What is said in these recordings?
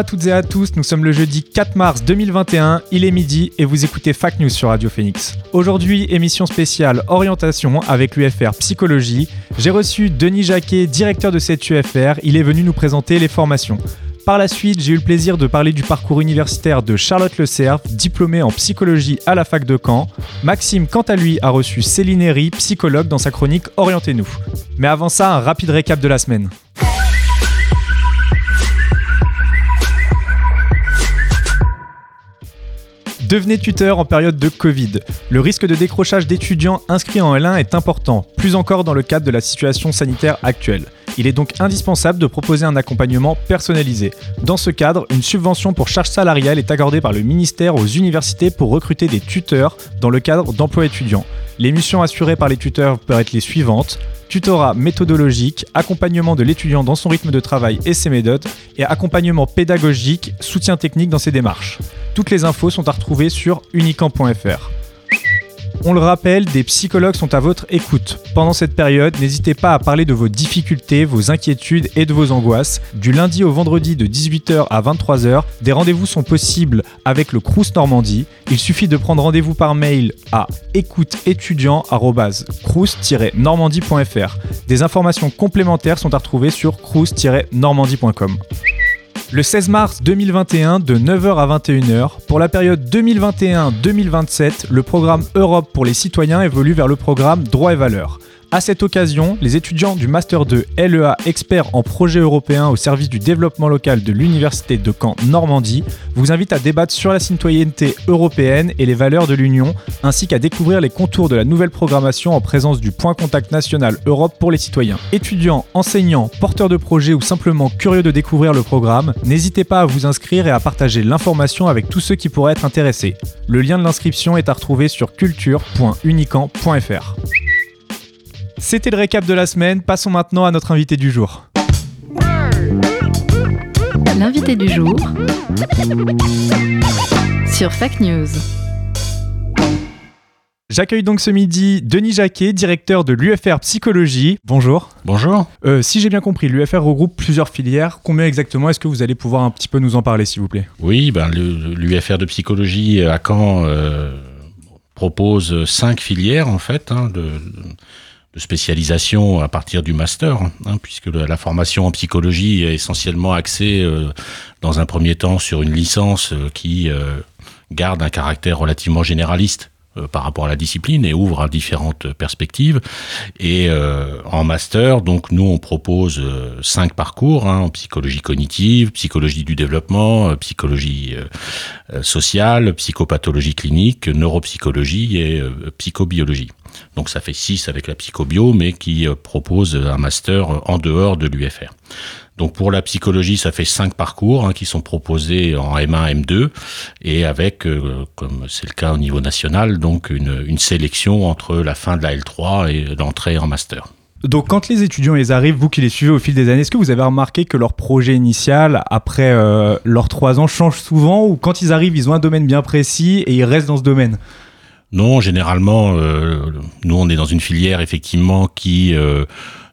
À toutes et à tous, nous sommes le jeudi 4 mars 2021, il est midi et vous écoutez Fac News sur Radio Phoenix. Aujourd'hui, émission spéciale orientation avec l'UFR Psychologie. J'ai reçu Denis Jacquet, directeur de cette UFR, il est venu nous présenter les formations. Par la suite, j'ai eu le plaisir de parler du parcours universitaire de Charlotte Le Cerf, diplômée en psychologie à la fac de Caen. Maxime, quant à lui, a reçu Céline Herry, psychologue, dans sa chronique Orientez-nous. Mais avant ça, un rapide récap de la semaine. Devenez tuteur en période de Covid. Le risque de décrochage d'étudiants inscrits en L1 est important, plus encore dans le cadre de la situation sanitaire actuelle. Il est donc indispensable de proposer un accompagnement personnalisé. Dans ce cadre, une subvention pour charge salariale est accordée par le ministère aux universités pour recruter des tuteurs dans le cadre d'emplois étudiants. Les missions assurées par les tuteurs peuvent être les suivantes tutorat méthodologique, accompagnement de l'étudiant dans son rythme de travail et ses méthodes, et accompagnement pédagogique, soutien technique dans ses démarches. Toutes les infos sont à retrouver sur unicamp.fr. On le rappelle, des psychologues sont à votre écoute. Pendant cette période, n'hésitez pas à parler de vos difficultés, vos inquiétudes et de vos angoisses. Du lundi au vendredi de 18h à 23h, des rendez-vous sont possibles avec le Crous Normandie. Il suffit de prendre rendez-vous par mail à écouteétudiant@crous-normandie.fr. Des informations complémentaires sont à retrouver sur crous-normandie.com. Le 16 mars 2021 de 9h à 21h, pour la période 2021-2027, le programme Europe pour les citoyens évolue vers le programme Droits et valeurs. À cette occasion, les étudiants du Master 2 LEA expert en projet européen au service du développement local de l'Université de Caen Normandie vous invitent à débattre sur la citoyenneté européenne et les valeurs de l'Union, ainsi qu'à découvrir les contours de la nouvelle programmation en présence du point contact national Europe pour les citoyens. Étudiants, enseignants, porteurs de projets ou simplement curieux de découvrir le programme, n'hésitez pas à vous inscrire et à partager l'information avec tous ceux qui pourraient être intéressés. Le lien de l'inscription est à retrouver sur culture.unicamp.fr. C'était le récap de la semaine, passons maintenant à notre invité du jour. L'invité du jour sur Fac News. J'accueille donc ce midi Denis Jacquet, directeur de l'UFR Psychologie. Bonjour. Bonjour. Euh, si j'ai bien compris, l'UFR regroupe plusieurs filières. Combien exactement Est-ce que vous allez pouvoir un petit peu nous en parler, s'il vous plaît? Oui, ben, l'UFR de psychologie à Caen euh, propose cinq filières en fait hein, de, de spécialisation à partir du master, hein, puisque la formation en psychologie est essentiellement axée euh, dans un premier temps sur une licence euh, qui euh, garde un caractère relativement généraliste euh, par rapport à la discipline et ouvre à différentes perspectives. Et euh, en master, donc nous on propose cinq parcours hein, en psychologie cognitive, psychologie du développement, psychologie sociale, psychopathologie clinique, neuropsychologie et psychobiologie. Donc ça fait six avec la psychobio, mais qui euh, propose un master euh, en dehors de l'UFR. Donc pour la psychologie, ça fait cinq parcours hein, qui sont proposés en M1, M2, et avec, euh, comme c'est le cas au niveau national, donc une, sélection entre la fin de la L3 et l'entrée en master. Donc, quand les étudiants ils arrivent, vous qui les suivez au fil des années, est-ce que vous avez remarqué que leur projet initial, après leurs trois ans, change souvent Ou quand ils arrivent, ils ont un domaine bien précis et ils restent dans ce domaine? Non, généralement, euh, nous on est dans une filière effectivement qui, euh,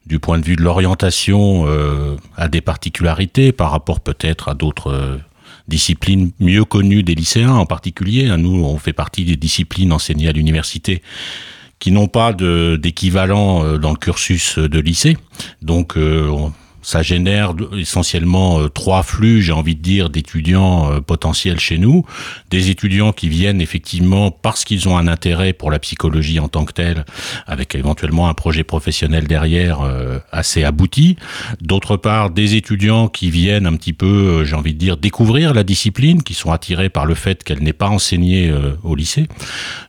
du point de vue de l'orientation, euh, a des particularités par rapport peut-être à d'autres disciplines mieux connues des lycéens en particulier. hein. Nous, on fait partie des disciplines enseignées à l'université qui n'ont pas d'équivalent dans le cursus de lycée. Donc, on- ça génère essentiellement euh, trois flux, j'ai envie de dire, d'étudiants euh, potentiels chez nous. Des étudiants qui viennent effectivement parce qu'ils ont un intérêt pour la psychologie en tant que telle, avec éventuellement un projet professionnel derrière euh, assez abouti. D'autre part, des étudiants qui viennent un petit peu, j'ai envie de dire, découvrir la discipline, qui sont attirés par le fait qu'elle n'est pas enseignée au lycée,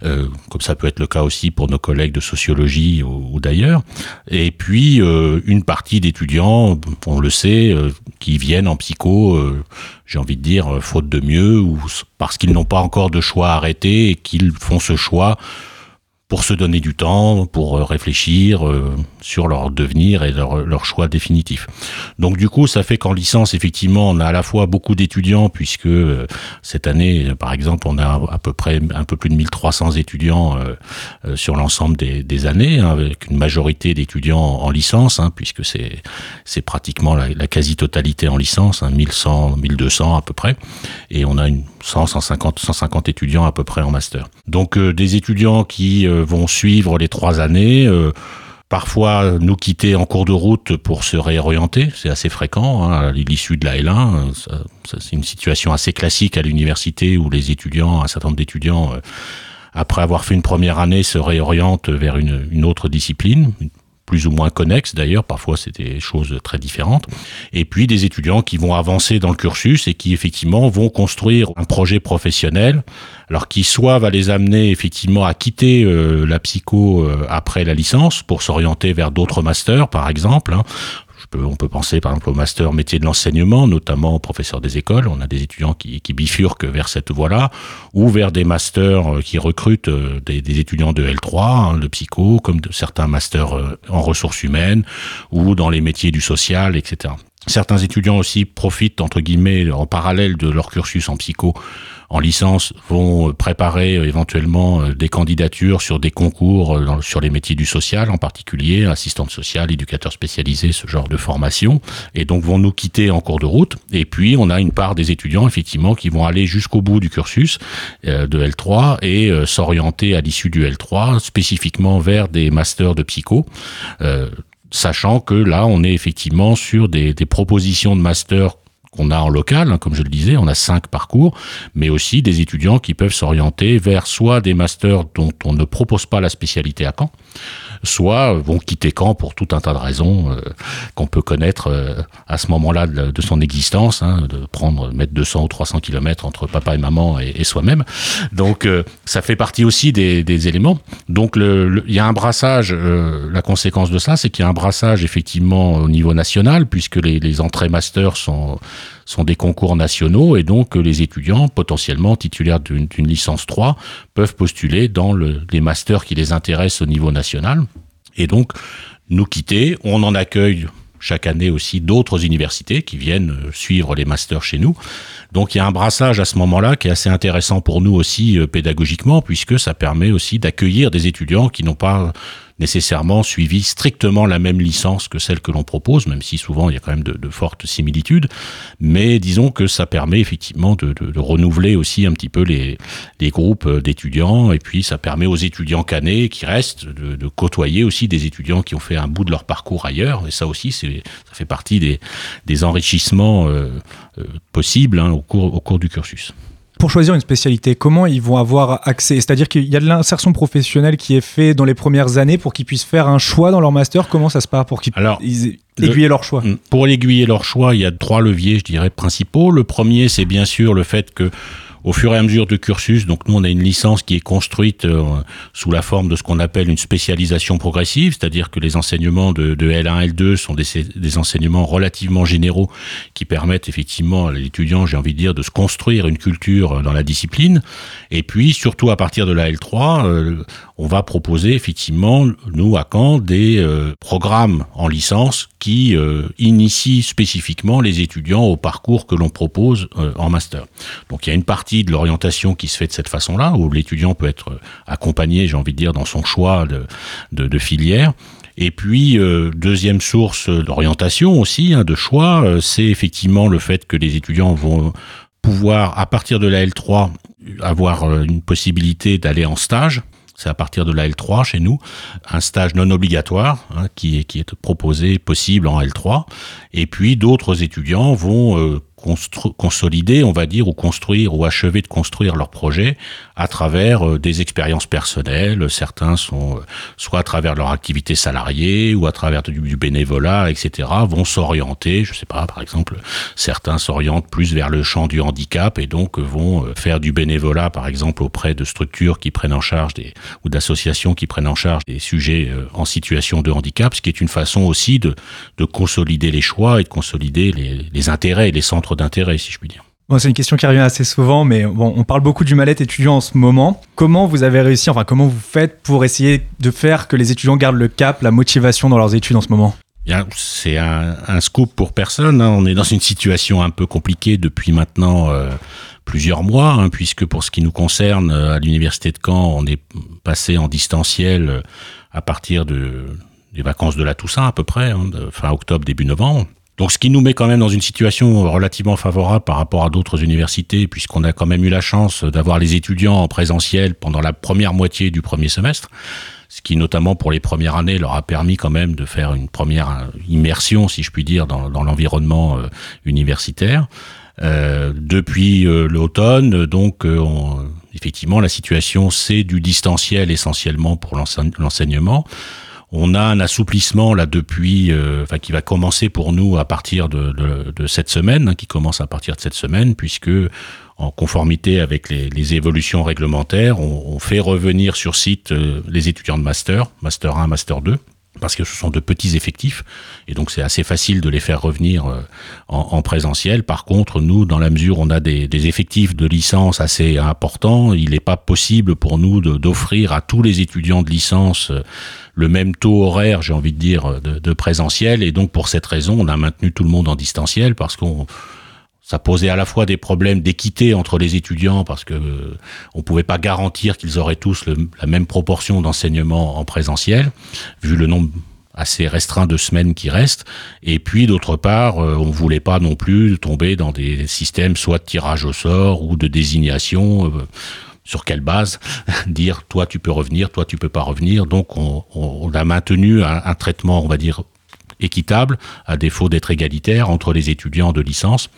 comme ça peut être le cas aussi pour nos collègues de sociologie ou, ou d'ailleurs. Et puis une partie d'étudiants on le sait, euh, qui viennent en psycho, euh, j'ai envie de dire, euh, faute de mieux, ou parce qu'ils n'ont pas encore de choix arrêté et qu'ils font ce choix pour se donner du temps, pour euh, réfléchir euh, sur leur devenir et leur, leur, choix définitif. Donc du coup, ça fait qu'en licence, effectivement, on a à la fois beaucoup d'étudiants, puisque euh, cette année, par exemple, on a à peu près un peu plus de 1300 étudiants sur l'ensemble des, des, années, hein, avec une majorité d'étudiants en licence, hein, puisque c'est c'est pratiquement la, la quasi-totalité en licence, hein, 1100, 1200 à peu près, et on a une 100, 150, 150 étudiants à peu près en master. Donc des étudiants qui vont suivre les trois années. Euh, parfois nous quitter en cours de route pour se réorienter, c'est assez fréquent hein, l'issue de la L1. c'est une situation assez classique à l'université où les étudiants, un certain nombre d'étudiants, euh, après avoir fait une première année, se réorientent vers une autre discipline, plus ou moins connexes. D'ailleurs, parfois c'est des choses très différentes, et puis des étudiants qui vont avancer dans le cursus et qui effectivement vont construire un projet professionnel, alors qui soit va les amener effectivement à quitter euh, la psycho euh, après la licence pour s'orienter vers d'autres masters par exemple, hein on peut penser par exemple au master métier de l'enseignement, notamment professeur des écoles. On a des étudiants qui, bifurquent vers cette voie-là, ou vers des masters euh, qui recrutent euh, des, des étudiants de L3, hein, de psycho, comme de certains masters euh, en ressources humaines, ou dans les métiers du social, etc. Certains étudiants aussi profitent, entre guillemets, en parallèle de leur cursus en psycho, en licence vont préparer euh, éventuellement euh, des candidatures sur des concours euh, sur les métiers du social, en particulier assistante sociale, éducateur spécialisé, ce genre de formation, et donc vont nous quitter en cours de route. Et puis on a une part des étudiants effectivement qui vont aller jusqu'au bout du cursus de L3 et s'orienter à l'issue du L3 spécifiquement vers des masters de psycho sachant que là, on est effectivement sur des, propositions de master qu'on a en local, hein, comme je le disais, on a cinq parcours, mais aussi des étudiants qui peuvent s'orienter vers soit des masters dont on ne propose pas la spécialité à Caen, soit vont quitter Caen pour tout un tas de raisons euh, qu'on peut connaître euh, à ce moment-là de, son existence, hein, de prendre mettre 200 ou 300 kilomètres entre papa et maman et, soi-même. Donc euh, ça fait partie aussi des, éléments. Donc il y a un brassage. La conséquence de ça, c'est qu'il y a un brassage effectivement au niveau national, puisque les, les entrées master sont sont des concours nationaux et donc les étudiants potentiellement titulaires d'une licence 3 peuvent postuler dans le, les masters qui les intéressent au niveau national. Et donc, nous quitter, on en accueille chaque année aussi d'autres universités qui viennent euh, suivre les masters chez nous. Donc il y a un brassage à ce moment-là qui est assez intéressant pour nous aussi euh, pédagogiquement puisque ça permet aussi d'accueillir des étudiants qui n'ont pas nécessairement suivi strictement la même licence que celle que l'on propose, même si souvent il y a quand même de, fortes similitudes. Mais disons que ça permet effectivement de, renouveler aussi un petit peu les, groupes d'étudiants, et puis ça permet aux étudiants canés qui restent de, côtoyer aussi des étudiants qui ont fait un bout de leur parcours ailleurs, et ça aussi ça fait partie des, enrichissements euh, euh, possibles hein, au cours du cursus pour choisir une spécialité, comment ils vont avoir accès? C'est-à-dire qu'il y a de l'insertion professionnelle qui est fait dans les premières années pour qu'ils puissent faire un choix dans leur master. Comment ça se passe pour qu'ils aiguillent le, leur choix? Pour aiguiller leur choix, il y a trois leviers, je dirais, principaux. Le premier, c'est bien sûr le fait que au fur et à mesure du cursus. Donc nous, on a une licence qui est construite euh, sous la forme de ce qu'on appelle une spécialisation progressive, c'est-à-dire que les enseignements de, de L1, L2 sont des, enseignements relativement généraux qui permettent effectivement à l'étudiant, j'ai envie de dire, de se construire une culture dans la discipline. Et puis, surtout à partir de la L3, euh, on va proposer effectivement, nous, à Caen, des euh, programmes en licence qui euh, initient spécifiquement les étudiants au parcours que l'on propose euh, en master. Donc il y a une partie de l'orientation qui se fait de cette façon-là, où l'étudiant peut être accompagné, j'ai envie de dire, dans son choix de, filière. Et puis, euh, deuxième source d'orientation aussi, hein, de choix, euh, c'est effectivement le fait que les étudiants vont pouvoir, à partir de la L3, avoir une possibilité d'aller en stage c'est à partir de la L3 chez nous, un stage non obligatoire hein, qui, est, proposé, possible en L3. Et puis d'autres étudiants vont euh, consolider, on va dire, ou construire, ou achever de construire leur projet à travers euh, des expériences personnelles. Certains sont euh, soit à travers leur activité salariée ou à travers du, bénévolat, etc. vont s'orienter. Je sais pas, par exemple, certains s'orientent plus vers le champ du handicap et donc vont euh, faire du bénévolat, par exemple, auprès de structures qui prennent en charge des ou d'associations qui prennent en charge des sujets en situation de handicap, ce qui est une façon aussi de, de consolider les choix et de consolider les, les intérêts et les centres d'intérêt, si je puis dire. Bon, c'est une question qui revient assez souvent, mais bon, on parle beaucoup du mal-être étudiant en ce moment. Comment vous avez réussi, enfin, comment vous faites pour essayer de faire que les étudiants gardent le cap, la motivation dans leurs études en ce moment? C'est un, scoop pour personne. Hein. On est dans une situation un peu compliquée depuis maintenant euh, plusieurs mois, hein, puisque pour ce qui nous concerne, euh, à l'université de Caen, on est passé en distanciel euh, à partir de, des vacances de la Toussaint à peu près, hein, fin octobre, début novembre. Donc ce qui nous met quand même dans une situation relativement favorable par rapport à d'autres universités, puisqu'on a quand même eu la chance d'avoir les étudiants en présentiel pendant la première moitié du premier semestre, ce qui notamment pour les premières années leur a permis quand même de faire une première immersion, si je puis dire, dans, l'environnement euh, universitaire. Euh, depuis euh, l'automne, donc effectivement la situation c'est du distanciel essentiellement pour l'enseignement. On a un assouplissement là depuis, euh, enfin qui va commencer pour nous à partir de, cette semaine, hein, qui commence à partir de cette semaine, puisque en conformité avec les, évolutions réglementaires, on, on, fait revenir sur site euh, les étudiants de master, master 1, master 2 parce que ce sont de petits effectifs et donc c'est assez facile de les faire revenir euh, en, présentiel. Par contre, nous, dans la mesure où on a des, effectifs de licence assez importants, il n'est pas possible pour nous d'offrir à tous les étudiants de licence euh, le même taux horaire, j'ai envie de dire, de, de présentiel. Et donc pour cette raison, on a maintenu tout le monde en distanciel parce qu'on ça posait à la fois des problèmes d'équité entre les étudiants parce que euh, on pouvait pas garantir qu'ils auraient tous la même proportion d'enseignement en présentiel, vu le nombre assez restreint de semaines qui restent. Et puis d'autre part, euh, on voulait pas non plus tomber dans des systèmes soit de tirage au sort ou de désignation. Euh, sur quelle base dire toi tu peux revenir, toi tu peux pas revenir. Donc on, a maintenu un, traitement, on va dire équitable, à défaut d'être égalitaire entre les étudiants de licence.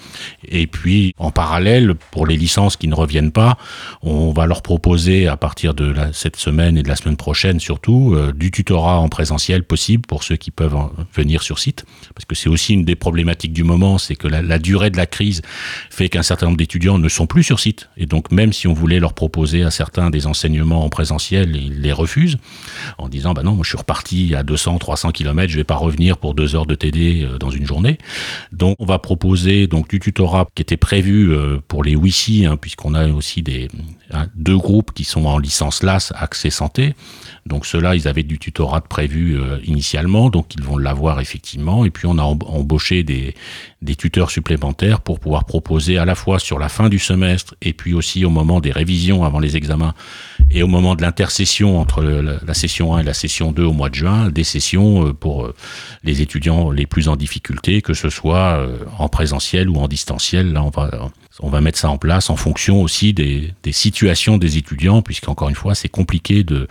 Et puis, en parallèle, pour les licences qui ne reviennent pas, on va leur proposer à partir de cette semaine et de la semaine prochaine surtout euh, du tutorat en présentiel possible pour ceux qui peuvent venir sur site, parce que c'est aussi une des problématiques du moment, c'est que la, durée de la crise fait qu'un certain nombre d'étudiants ne sont plus sur site, et donc même si on voulait leur proposer à certains des enseignements en présentiel, ils les refusent en disant bah non, moi je suis reparti à 200, 300 km, je vais pas revenir pour deux heures de TD euh, dans une journée. Donc on va proposer donc du tutorat qui était prévu euh, pour les WICI, hein, puisqu'on a aussi des deux groupes qui sont en licence LAS accès santé. Donc ceux-là, ils avaient du tutorat prévu euh, initialement, donc ils vont l'avoir effectivement. Et puis on a embauché des, des tuteurs supplémentaires pour pouvoir proposer à la fois sur la fin du semestre et puis aussi au moment des révisions avant les examens et au moment de l'intercession entre la session 1 et la session 2 au mois de juin, des sessions euh, pour euh, les étudiants les plus en difficulté, que ce soit euh, en présentiel ou en distanciel. Là, on va, on va mettre ça en place en fonction aussi des, situations des étudiants, puisqu'encore une fois, c'est compliqué de,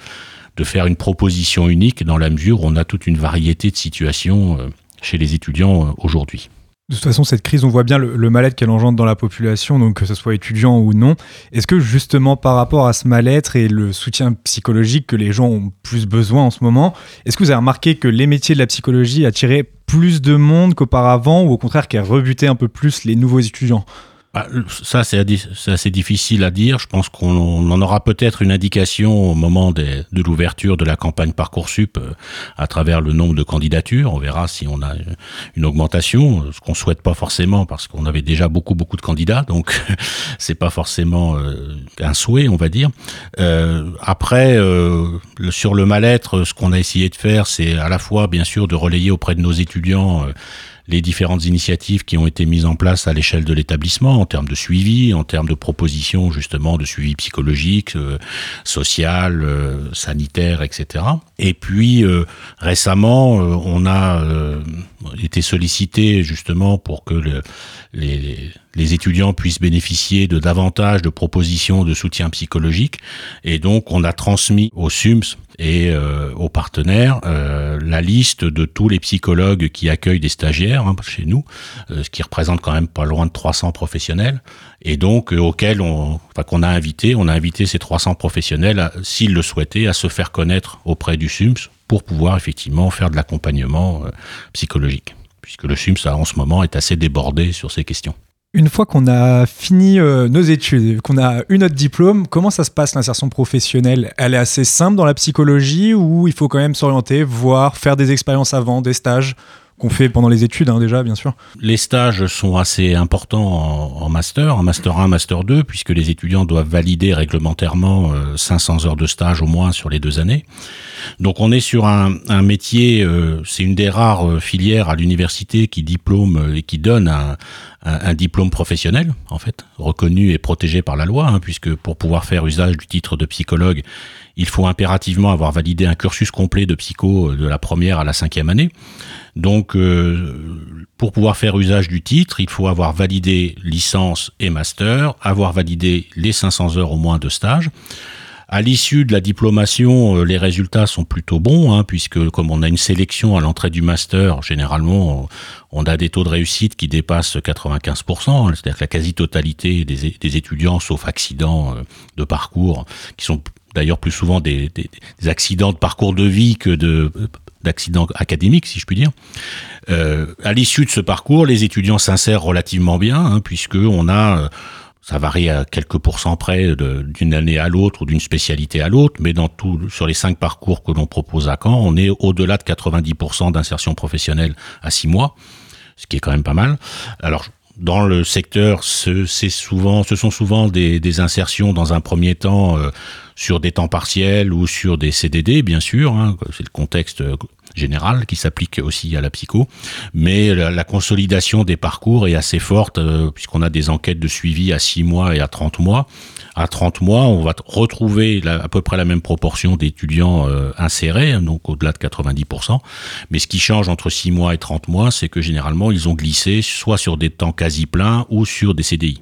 de faire une proposition unique dans la mesure où on a toute une variété de situations chez les étudiants aujourd'hui. De toute façon, cette crise, on voit bien le, mal-être qu'elle engendre dans la population, donc que ce soit étudiant ou non. Est-ce que justement par rapport à ce mal-être et le soutien psychologique que les gens ont plus besoin en ce moment, est-ce que vous avez remarqué que les métiers de la psychologie attiraient plus de monde qu'auparavant ou au contraire qu'elle rebutait un peu plus les nouveaux étudiants? Ça, c'est assez difficile à dire. Je pense qu'on en aura peut-être une indication au moment de l'ouverture de la campagne Parcoursup euh, à travers le nombre de candidatures. On verra si on a une augmentation, ce qu'on souhaite pas forcément parce qu'on avait déjà beaucoup beaucoup de candidats, donc c'est pas forcément euh, un souhait, on va dire. Euh, après, sur le mal-être, ce qu'on a essayé de faire, c'est à la fois bien sûr de relayer auprès de nos étudiants les différentes initiatives qui ont été mises en place à l'échelle de l'établissement en termes de suivi, en termes de propositions justement de suivi psychologique, euh, social, euh, sanitaire, etc. Et puis euh, récemment, on a été sollicité justement pour que le, les, les étudiants puissent bénéficier de davantage de propositions de soutien psychologique. Et donc, on a transmis au SUMS et euh, aux partenaires euh, la liste de tous les psychologues qui accueillent des stagiaires hein, chez nous, euh, ce qui représente quand même pas loin de 300 professionnels, et donc auxquels on, a invité, on a invité ces 300 professionnels, s'ils le souhaitaient, à se faire connaître auprès du SUMS pour pouvoir effectivement faire de l'accompagnement psychologique, puisque le SUMS en ce moment est assez débordé sur ces questions. Une fois qu'on a fini euh, nos études, qu'on a eu notre diplôme, comment ça se passe l'insertion professionnelle? Elle est assez simple dans la psychologie ou il faut quand même s'orienter, voir, faire des expériences avant, des stages? Qu'on fait pendant les études hein, déjà, bien sûr. Les stages sont assez importants en, master, en master 1, master 2, puisque les étudiants doivent valider réglementairement 500 euh, heures de stage au moins sur les deux années. Donc on est sur un, métier, euh, c'est une des rares euh, filières à l'université qui diplôme et qui donne un, diplôme professionnel, en fait, reconnu et protégé par la loi, hein, puisque pour pouvoir faire usage du titre de psychologue, il faut impérativement avoir validé un cursus complet de psycho de la première à la cinquième année. Donc, euh, pour pouvoir faire usage du titre, il faut avoir validé licence et master, avoir validé les 500 heures au moins de stage. À l'issue de la diplomation, euh, les résultats sont plutôt bons, hein, puisque comme on a une sélection à l'entrée du master, généralement, on a des taux de réussite qui dépassent 95%, c'est-à-dire que la quasi-totalité des, étudiants, sauf accidents euh, de parcours, qui sont d'ailleurs plus souvent des, accidents de parcours de vie que de d'accidents académiques, si je puis dire. Euh, à l'issue de ce parcours, les étudiants s'insèrent relativement bien, hein, puisque on a, euh, ça varie à quelques pourcents près d'une année à l'autre ou d'une spécialité à l'autre, mais dans tout, sur les cinq parcours que l'on propose à Caen, on est au-delà de 90% d'insertion professionnelle à six mois, ce qui est quand même pas mal. Alors dans le secteur, ce, souvent, ce sont souvent des, des, insertions dans un premier temps euh, sur des temps partiels ou sur des CDD, bien sûr. Hein, c'est le contexte général qui s'applique aussi à la psycho. Mais la, consolidation des parcours est assez forte euh, puisqu'on a des enquêtes de suivi à 6 mois et à 30 mois. À 30 mois, on va retrouver à peu près la même proportion d'étudiants euh, insérés, hein, donc au-delà de 90%. Mais ce qui change entre 6 mois et 30 mois, c'est que généralement, ils ont glissé soit sur des temps quasi pleins ou sur des CDI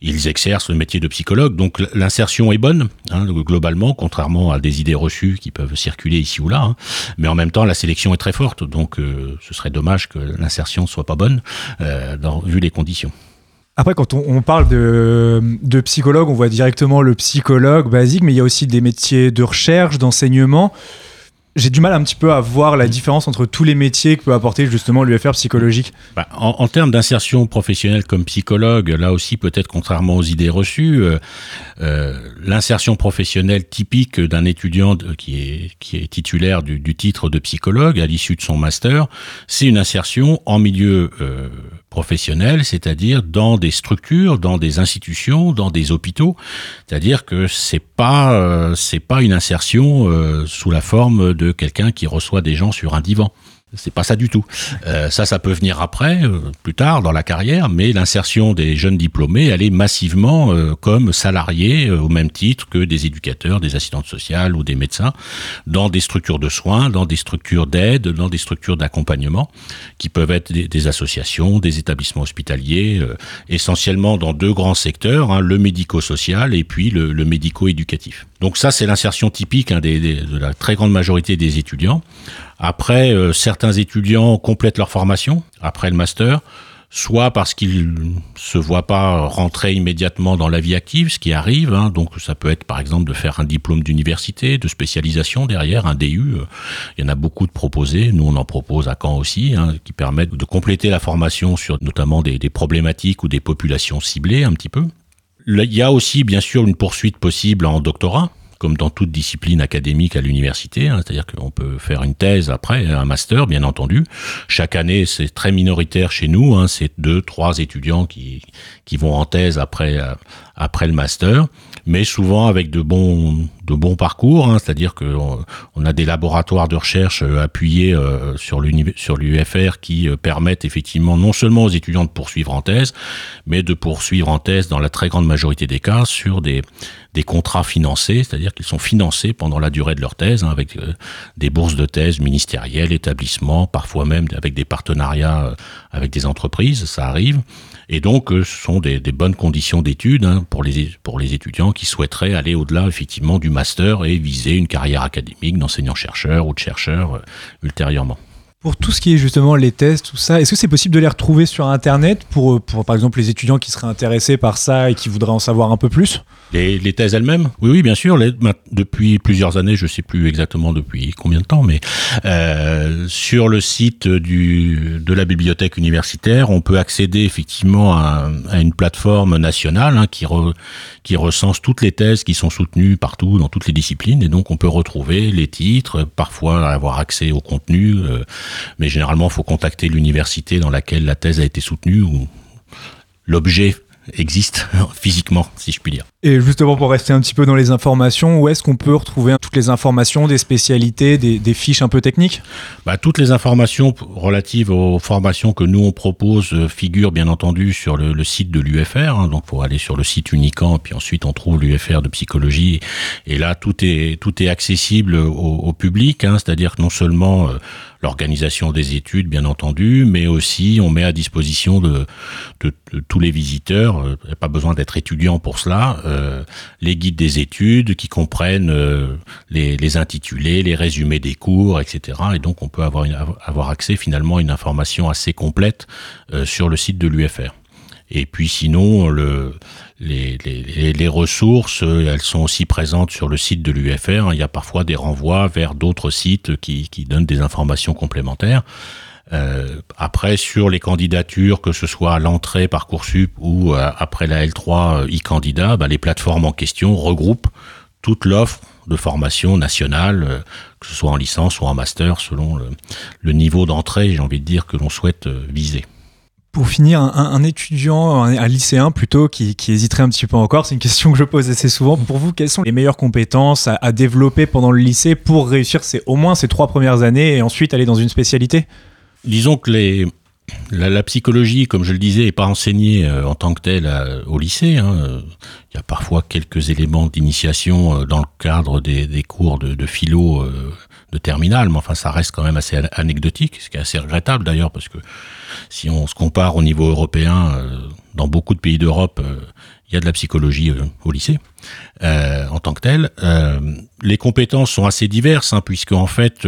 ils exercent le métier de psychologue. Donc l'insertion est bonne, hein, globalement, contrairement à des idées reçues qui peuvent circuler ici ou là. Hein. Mais en même temps, la sélection est très forte. Donc euh, ce serait dommage que l'insertion soit pas bonne, euh, vu les conditions. Après, quand on, parle de, de, psychologue, on voit directement le psychologue basique, mais il y a aussi des métiers de recherche, d'enseignement j'ai du mal un petit peu à voir la différence entre tous les métiers que peut apporter justement l'UFR psychologique. Bah, en, termes d'insertion professionnelle comme psychologue, là aussi peut-être contrairement aux idées reçues, euh, euh, l'insertion professionnelle typique d'un étudiant qui, est, qui est titulaire du, titre de psychologue à l'issue de son master, c'est une insertion en milieu euh, professionnel, c'est-à-dire dans des structures, dans des institutions, dans des hôpitaux. C'est-à-dire que c'est pas euh, c'est pas une insertion euh, sous la forme de quelqu'un qui reçoit des gens sur un divan. C'est pas ça du tout. Euh, ça, ça peut venir après, euh, plus tard dans la carrière, mais l'insertion des jeunes diplômés, elle est massivement euh, comme salariés au même titre que des éducateurs, des assistantes sociales ou des médecins, dans des structures de soins, dans des structures d'aide, dans des structures d'accompagnement, qui peuvent être des, associations, des établissements hospitaliers, essentiellement dans deux grands secteurs, hein, le médico-social et puis le, le médico-éducatif. Donc ça, c'est l'insertion typique hein, des, de la très grande majorité des étudiants. Après, euh, certains étudiants complètent leur formation après le master, soit parce qu'ils se voient pas rentrer immédiatement dans la vie active, ce qui arrive. Hein. donc ça peut être par exemple de faire un diplôme d'université, de spécialisation derrière, un DU. Euh, il y en a beaucoup de proposés. Nous, on en propose à Caen aussi, hein, qui permettent de compléter la formation sur notamment des, des problématiques ou des populations ciblées un petit peu. Il y a aussi bien sûr une poursuite possible en doctorat comme dans toute discipline académique à l'université, hein, c'est-à-dire qu'on peut faire une thèse après, un master, bien entendu. Chaque année, c'est très minoritaire chez nous, hein, c'est deux, trois étudiants qui, qui vont en thèse après, euh, après le master, mais souvent avec de bons, parcours, hein, c'est-à-dire qu'on on a des laboratoires de recherche euh, appuyés euh, sur l'UFR qui euh, permettent effectivement non seulement aux étudiants de poursuivre en thèse, mais de poursuivre en thèse dans la très grande majorité des cas sur des, contrats financés, c'est-à-dire qu'ils sont financés pendant la durée de leur thèse, hein, avec euh, des bourses de thèse ministérielles, établissements, parfois même avec des partenariats euh, avec des entreprises, ça arrive. Et donc, euh, ce sont des, bonnes conditions d'études hein, pour, les, pour les étudiants qui souhaiteraient aller au-delà effectivement du master et viser une carrière académique d'enseignant-chercheur ou de chercheur euh, ultérieurement. Pour tout ce qui est justement les tests, tout ça, est-ce que c'est possible de les retrouver sur Internet pour, euh, pour par exemple les étudiants qui seraient intéressés par ça et qui voudraient en savoir un peu plus? Les, les thèses elles-mêmes? Oui, oui, bien sûr. Depuis plusieurs années, je sais plus exactement depuis combien de temps, mais euh, sur le site du, de la bibliothèque universitaire, on peut accéder effectivement à, à une plateforme nationale hein, qui, re- qui recense toutes les thèses qui sont soutenues partout dans toutes les disciplines, et donc on peut retrouver les titres, parfois avoir accès au contenu, euh, mais généralement, il faut contacter l'université dans laquelle la thèse a été soutenue ou l'objet existe physiquement, si je puis dire. Et justement pour rester un petit peu dans les informations, où est-ce qu'on peut retrouver toutes les informations, des spécialités, des, des fiches un peu techniques? Bah, toutes les informations relatives aux formations que nous on propose euh, figurent bien entendu sur le, le site de l'UFR. hein. donc, faut aller sur le site Unicamp, puis ensuite on trouve l'UFR de psychologie. Et là, tout est tout est accessible au, au public. hein. C'est-à-dire que non seulement euh, l'organisation des études, bien entendu, mais aussi on met à disposition de, de, de tous les visiteurs. euh, pas besoin d'être étudiant pour cela. euh, les guides des études qui comprennent euh, les, les intitulés, les résumés des cours, etc. Et donc on peut avoir, une- avoir accès finalement à une information assez complète euh, sur le site de l'UFR. Et puis sinon, le, les, ressources, euh, elles sont aussi présentes sur le site de l'UFR. Il y a parfois des renvois vers d'autres sites qui, donnent des informations complémentaires. Euh, après, sur les candidatures, que ce soit à l'entrée Parcoursup ou euh, après la L3 euh, e-candidat, bah, les plateformes en question regroupent toute l'offre de formation nationale, que ce soit en licence ou en master, selon le, le niveau d'entrée, j'ai envie de dire, que l'on souhaite viser. Pour finir, un, étudiant, un, lycéen plutôt, qui, qui hésiterait un petit peu encore, c'est une question que je pose assez souvent. Pour vous, quelles sont les meilleures compétences à, à développer pendant le lycée pour réussir ces, au moins ces trois premières années et ensuite aller dans une spécialité? Disons que les, la, psychologie, comme je le disais, n'est pas enseignée euh, en tant que telle au lycée. hein. Il y a parfois quelques éléments d'initiation euh, dans le cadre des, cours de, de philo euh, de terminale, mais enfin ça reste quand même assez an- anecdotique, ce qui est assez regrettable d'ailleurs, parce que si on se compare au niveau européen, dans beaucoup de pays d'Europe, il y a de la psychologie euh, au lycée euh, en tant que telle. Euh, les compétences sont assez diverses, hein, puisque en fait,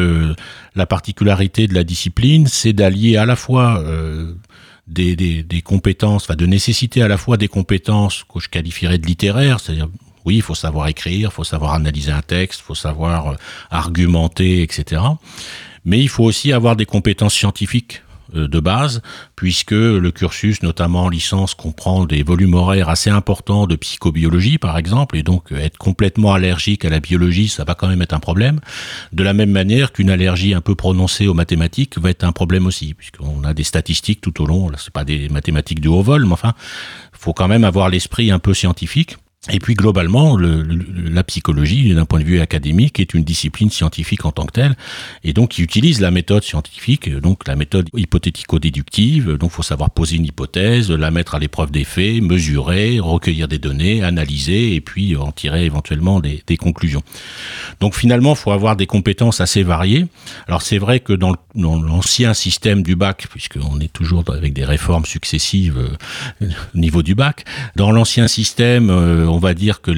la particularité de la discipline, c'est d'allier à la fois des, des, compétences, enfin de nécessiter à la fois des compétences que je qualifierais de littéraires, c'est-à-dire oui, il faut savoir écrire, il faut savoir analyser un texte, il faut savoir argumenter, etc. Mais il faut aussi avoir des compétences scientifiques de base, puisque le cursus, notamment en licence, comprend des volumes horaires assez importants de psychobiologie, par exemple, et donc euh, être complètement allergique à la biologie, ça va quand même être un problème. De la même manière qu'une allergie un peu prononcée aux mathématiques va être un problème aussi, puisqu'on a des statistiques tout au long. Là, c'est pas des mathématiques de haut vol, mais enfin, faut quand même avoir l'esprit un peu scientifique. Et puis globalement, le- le- la psychologie, d'un point de vue académique, est une discipline scientifique en tant que telle, et donc qui utilise la méthode scientifique, donc la méthode hypothético-déductive. Donc, faut savoir poser une hypothèse, la mettre à l'épreuve des faits, mesurer, recueillir des données, analyser, et puis en tirer éventuellement des, conclusions. Donc, finalement, faut avoir des compétences assez variées. Alors, c'est vrai que dans l'ancien système du bac, puisqu'on est toujours avec des réformes successives euh, au niveau du bac, dans l'ancien système, euh, on va dire que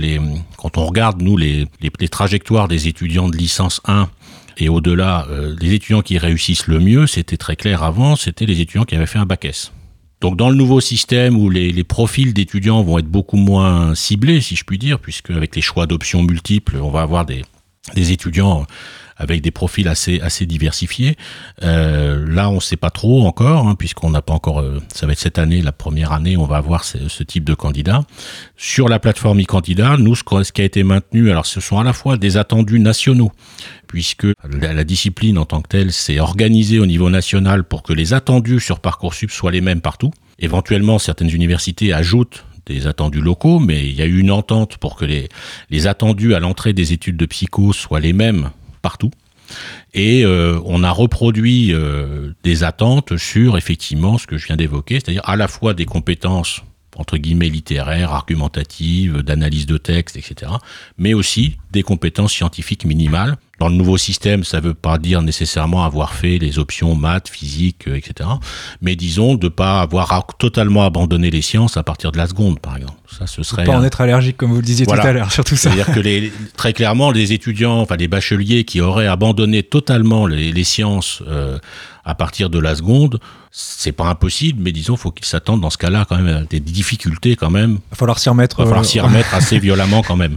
quand on regarde, nous, les, trajectoires des étudiants de licence 1 et au-delà, euh, les étudiants qui réussissent le mieux, c'était très clair avant, c'était les étudiants qui avaient fait un bac S. Donc dans le nouveau système où les, profils d'étudiants vont être beaucoup moins ciblés, si je puis dire, puisque avec les choix d'options multiples, on va avoir des étudiants avec des profils assez assez diversifiés. Euh, là, on ne sait pas trop encore, hein, puisqu'on n'a pas encore. euh, ça va être cette année, la première année, on va avoir ce, type de candidat. Sur la plateforme e-candidat, nous, ce qui a été maintenu, alors ce sont à la fois des attendus nationaux, puisque la, la discipline en tant que telle s'est organisée au niveau national pour que les attendus sur Parcoursup soient les mêmes partout. Éventuellement, certaines universités ajoutent des attendus locaux, mais il y a eu une entente pour que les, les attendus à l'entrée des études de psycho soient les mêmes partout. Et euh, on a reproduit euh, des attentes sur effectivement ce que je viens d'évoquer, c'est-à-dire à la fois des compétences entre guillemets littéraires, argumentatives, d'analyse de texte, etc., mais aussi des compétences scientifiques minimales. Dans le nouveau système, ça ne veut pas dire nécessairement avoir fait les options maths, physique, euh, etc., mais disons de pas avoir totalement abandonné les sciences à partir de la seconde, par exemple. Ça, ce serait pas en être allergique, comme vous le disiez tout à l'heure, surtout ça. C'est-à-dire que les, très clairement, les étudiants, enfin les bacheliers qui auraient abandonné totalement les, les sciences euh, à partir de la seconde, c'est pas impossible, mais disons, faut qu'ils s'attendent dans ce cas-là quand même à des difficultés quand même. Il va falloir s'y remettre. Il va falloir s'y euh, remettre assez violemment quand même.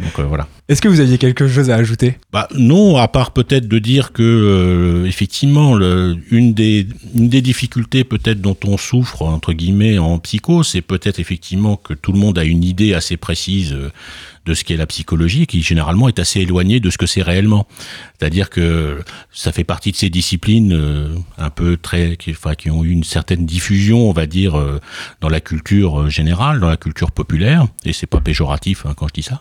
Donc euh, voilà. Est-ce que vous aviez quelque chose à ajouter? Bah non, à part peut-être de dire que euh, effectivement, le, une des une des difficultés peut-être dont on souffre entre guillemets en psycho, c'est peut-être effectivement que tout le monde a une idée assez précise de ce qu'est la psychologie, qui généralement est assez éloigné de ce que c'est réellement. C'est-à-dire que ça fait partie de ces disciplines euh, un peu très, qui, enfin, qui ont eu une certaine diffusion, on va dire, euh, dans la culture euh, générale, dans la culture populaire. Et c'est pas péjoratif hein, quand je dis ça.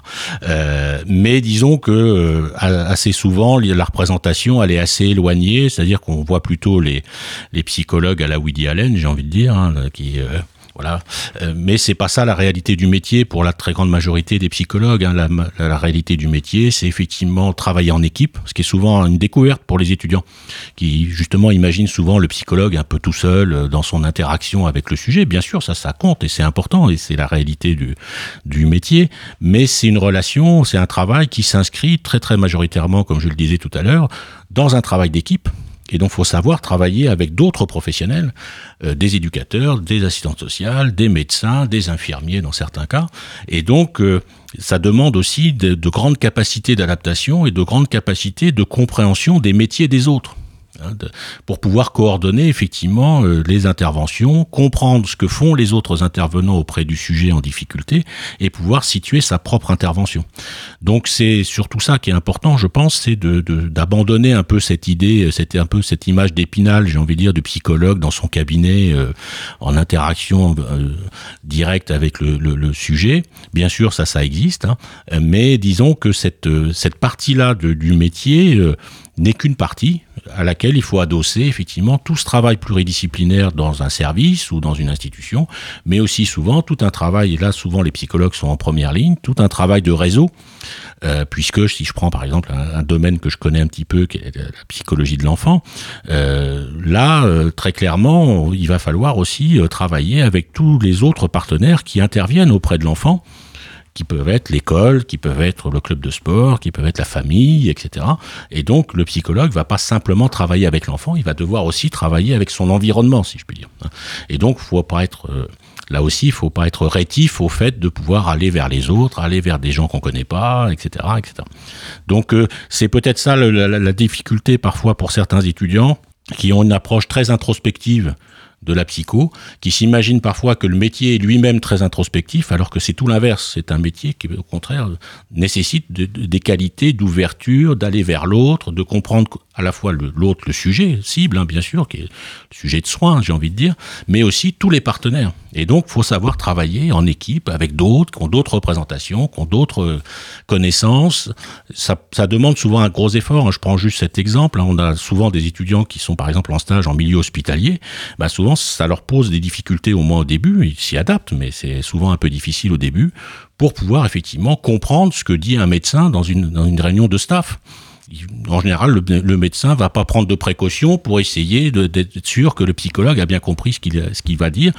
mais disons que assez souvent, la représentation, elle est assez éloignée. C'est-à-dire qu'on voit plutôt les les psychologues à la Woody Allen, j'ai envie de dire, hein, qui voilà. Euh, mais c'est pas ça la réalité du métier pour la très grande majorité des psychologues. Hein. La, la, réalité du métier, c'est effectivement travailler en équipe, ce qui est souvent une découverte pour les étudiants, qui justement imaginent souvent le psychologue un peu tout seul euh, dans son interaction avec le sujet. Bien sûr, ça, ça compte et c'est important et c'est la réalité du, du métier. Mais c'est une relation, c'est un travail qui s'inscrit très très majoritairement, comme je le disais tout à l'heure, dans un travail d'équipe et donc, il faut savoir travailler avec d'autres professionnels, euh, des éducateurs, des assistantes sociales, des médecins, des infirmiers dans certains cas. Et donc, euh, ça demande aussi de, de grandes capacités d'adaptation et de grandes capacités de compréhension des métiers des autres. Hein, pour pouvoir coordonner effectivement euh, les interventions, comprendre ce que font les autres intervenants auprès du sujet en difficulté et pouvoir situer sa propre intervention. Donc c'est surtout ça qui est important, je pense, c'est d'abandonner un peu cette idée, c'était un peu cette image d'épinal, j'ai envie de dire, du psychologue dans son cabinet euh, en interaction euh, directe avec le, sujet. Bien sûr, ça, ça existe, hein, mais disons que cette, cette partie-là du métier n'est qu'une partie à laquelle il faut adosser effectivement tout ce travail pluridisciplinaire dans un service ou dans une institution, mais aussi souvent tout un travail, et là souvent les psychologues sont en première ligne, tout un travail de réseau, euh, puisque si je prends par exemple un, domaine que je connais un petit peu, qui est la psychologie de l'enfant, euh, là euh, très clairement il va falloir aussi euh, travailler avec tous les autres partenaires qui interviennent auprès de l'enfant qui peuvent être l'école, qui peuvent être le club de sport, qui peuvent être la famille, etc. Et donc le psychologue va pas simplement travailler avec l'enfant, il va devoir aussi travailler avec son environnement, si je puis dire. Et donc faut pas être euh, là aussi, il faut pas être rétif au fait de pouvoir aller vers les autres, aller vers des gens qu'on connaît pas, etc., etc. Donc euh, c'est peut-être ça la, la difficulté parfois pour certains étudiants qui ont une approche très introspective de la psycho, qui s'imagine parfois que le métier est lui-même très introspectif, alors que c'est tout l'inverse. C'est un métier qui, au contraire, nécessite des qualités d'ouverture, d'aller vers l'autre, de comprendre à la fois l'autre, le, sujet cible, hein, bien sûr, qui est le sujet de soins, j'ai envie de dire, mais aussi tous les partenaires. Et donc, faut savoir travailler en équipe avec d'autres, qui ont d'autres représentations, qui ont d'autres euh, connaissances. Ça, demande souvent un gros effort. Hein. Je prends juste cet exemple. Hein. On a souvent des étudiants qui sont, par exemple, en stage en milieu hospitalier. Bah, ça leur pose des difficultés au moins au début. Ils s'y adaptent, mais c'est souvent un peu difficile au début pour pouvoir effectivement comprendre ce que dit un médecin dans une, dans une réunion de staff en général, le, le, médecin va pas prendre de précautions pour essayer d'être sûr que le psychologue a bien compris ce qu'il qu'il va dire.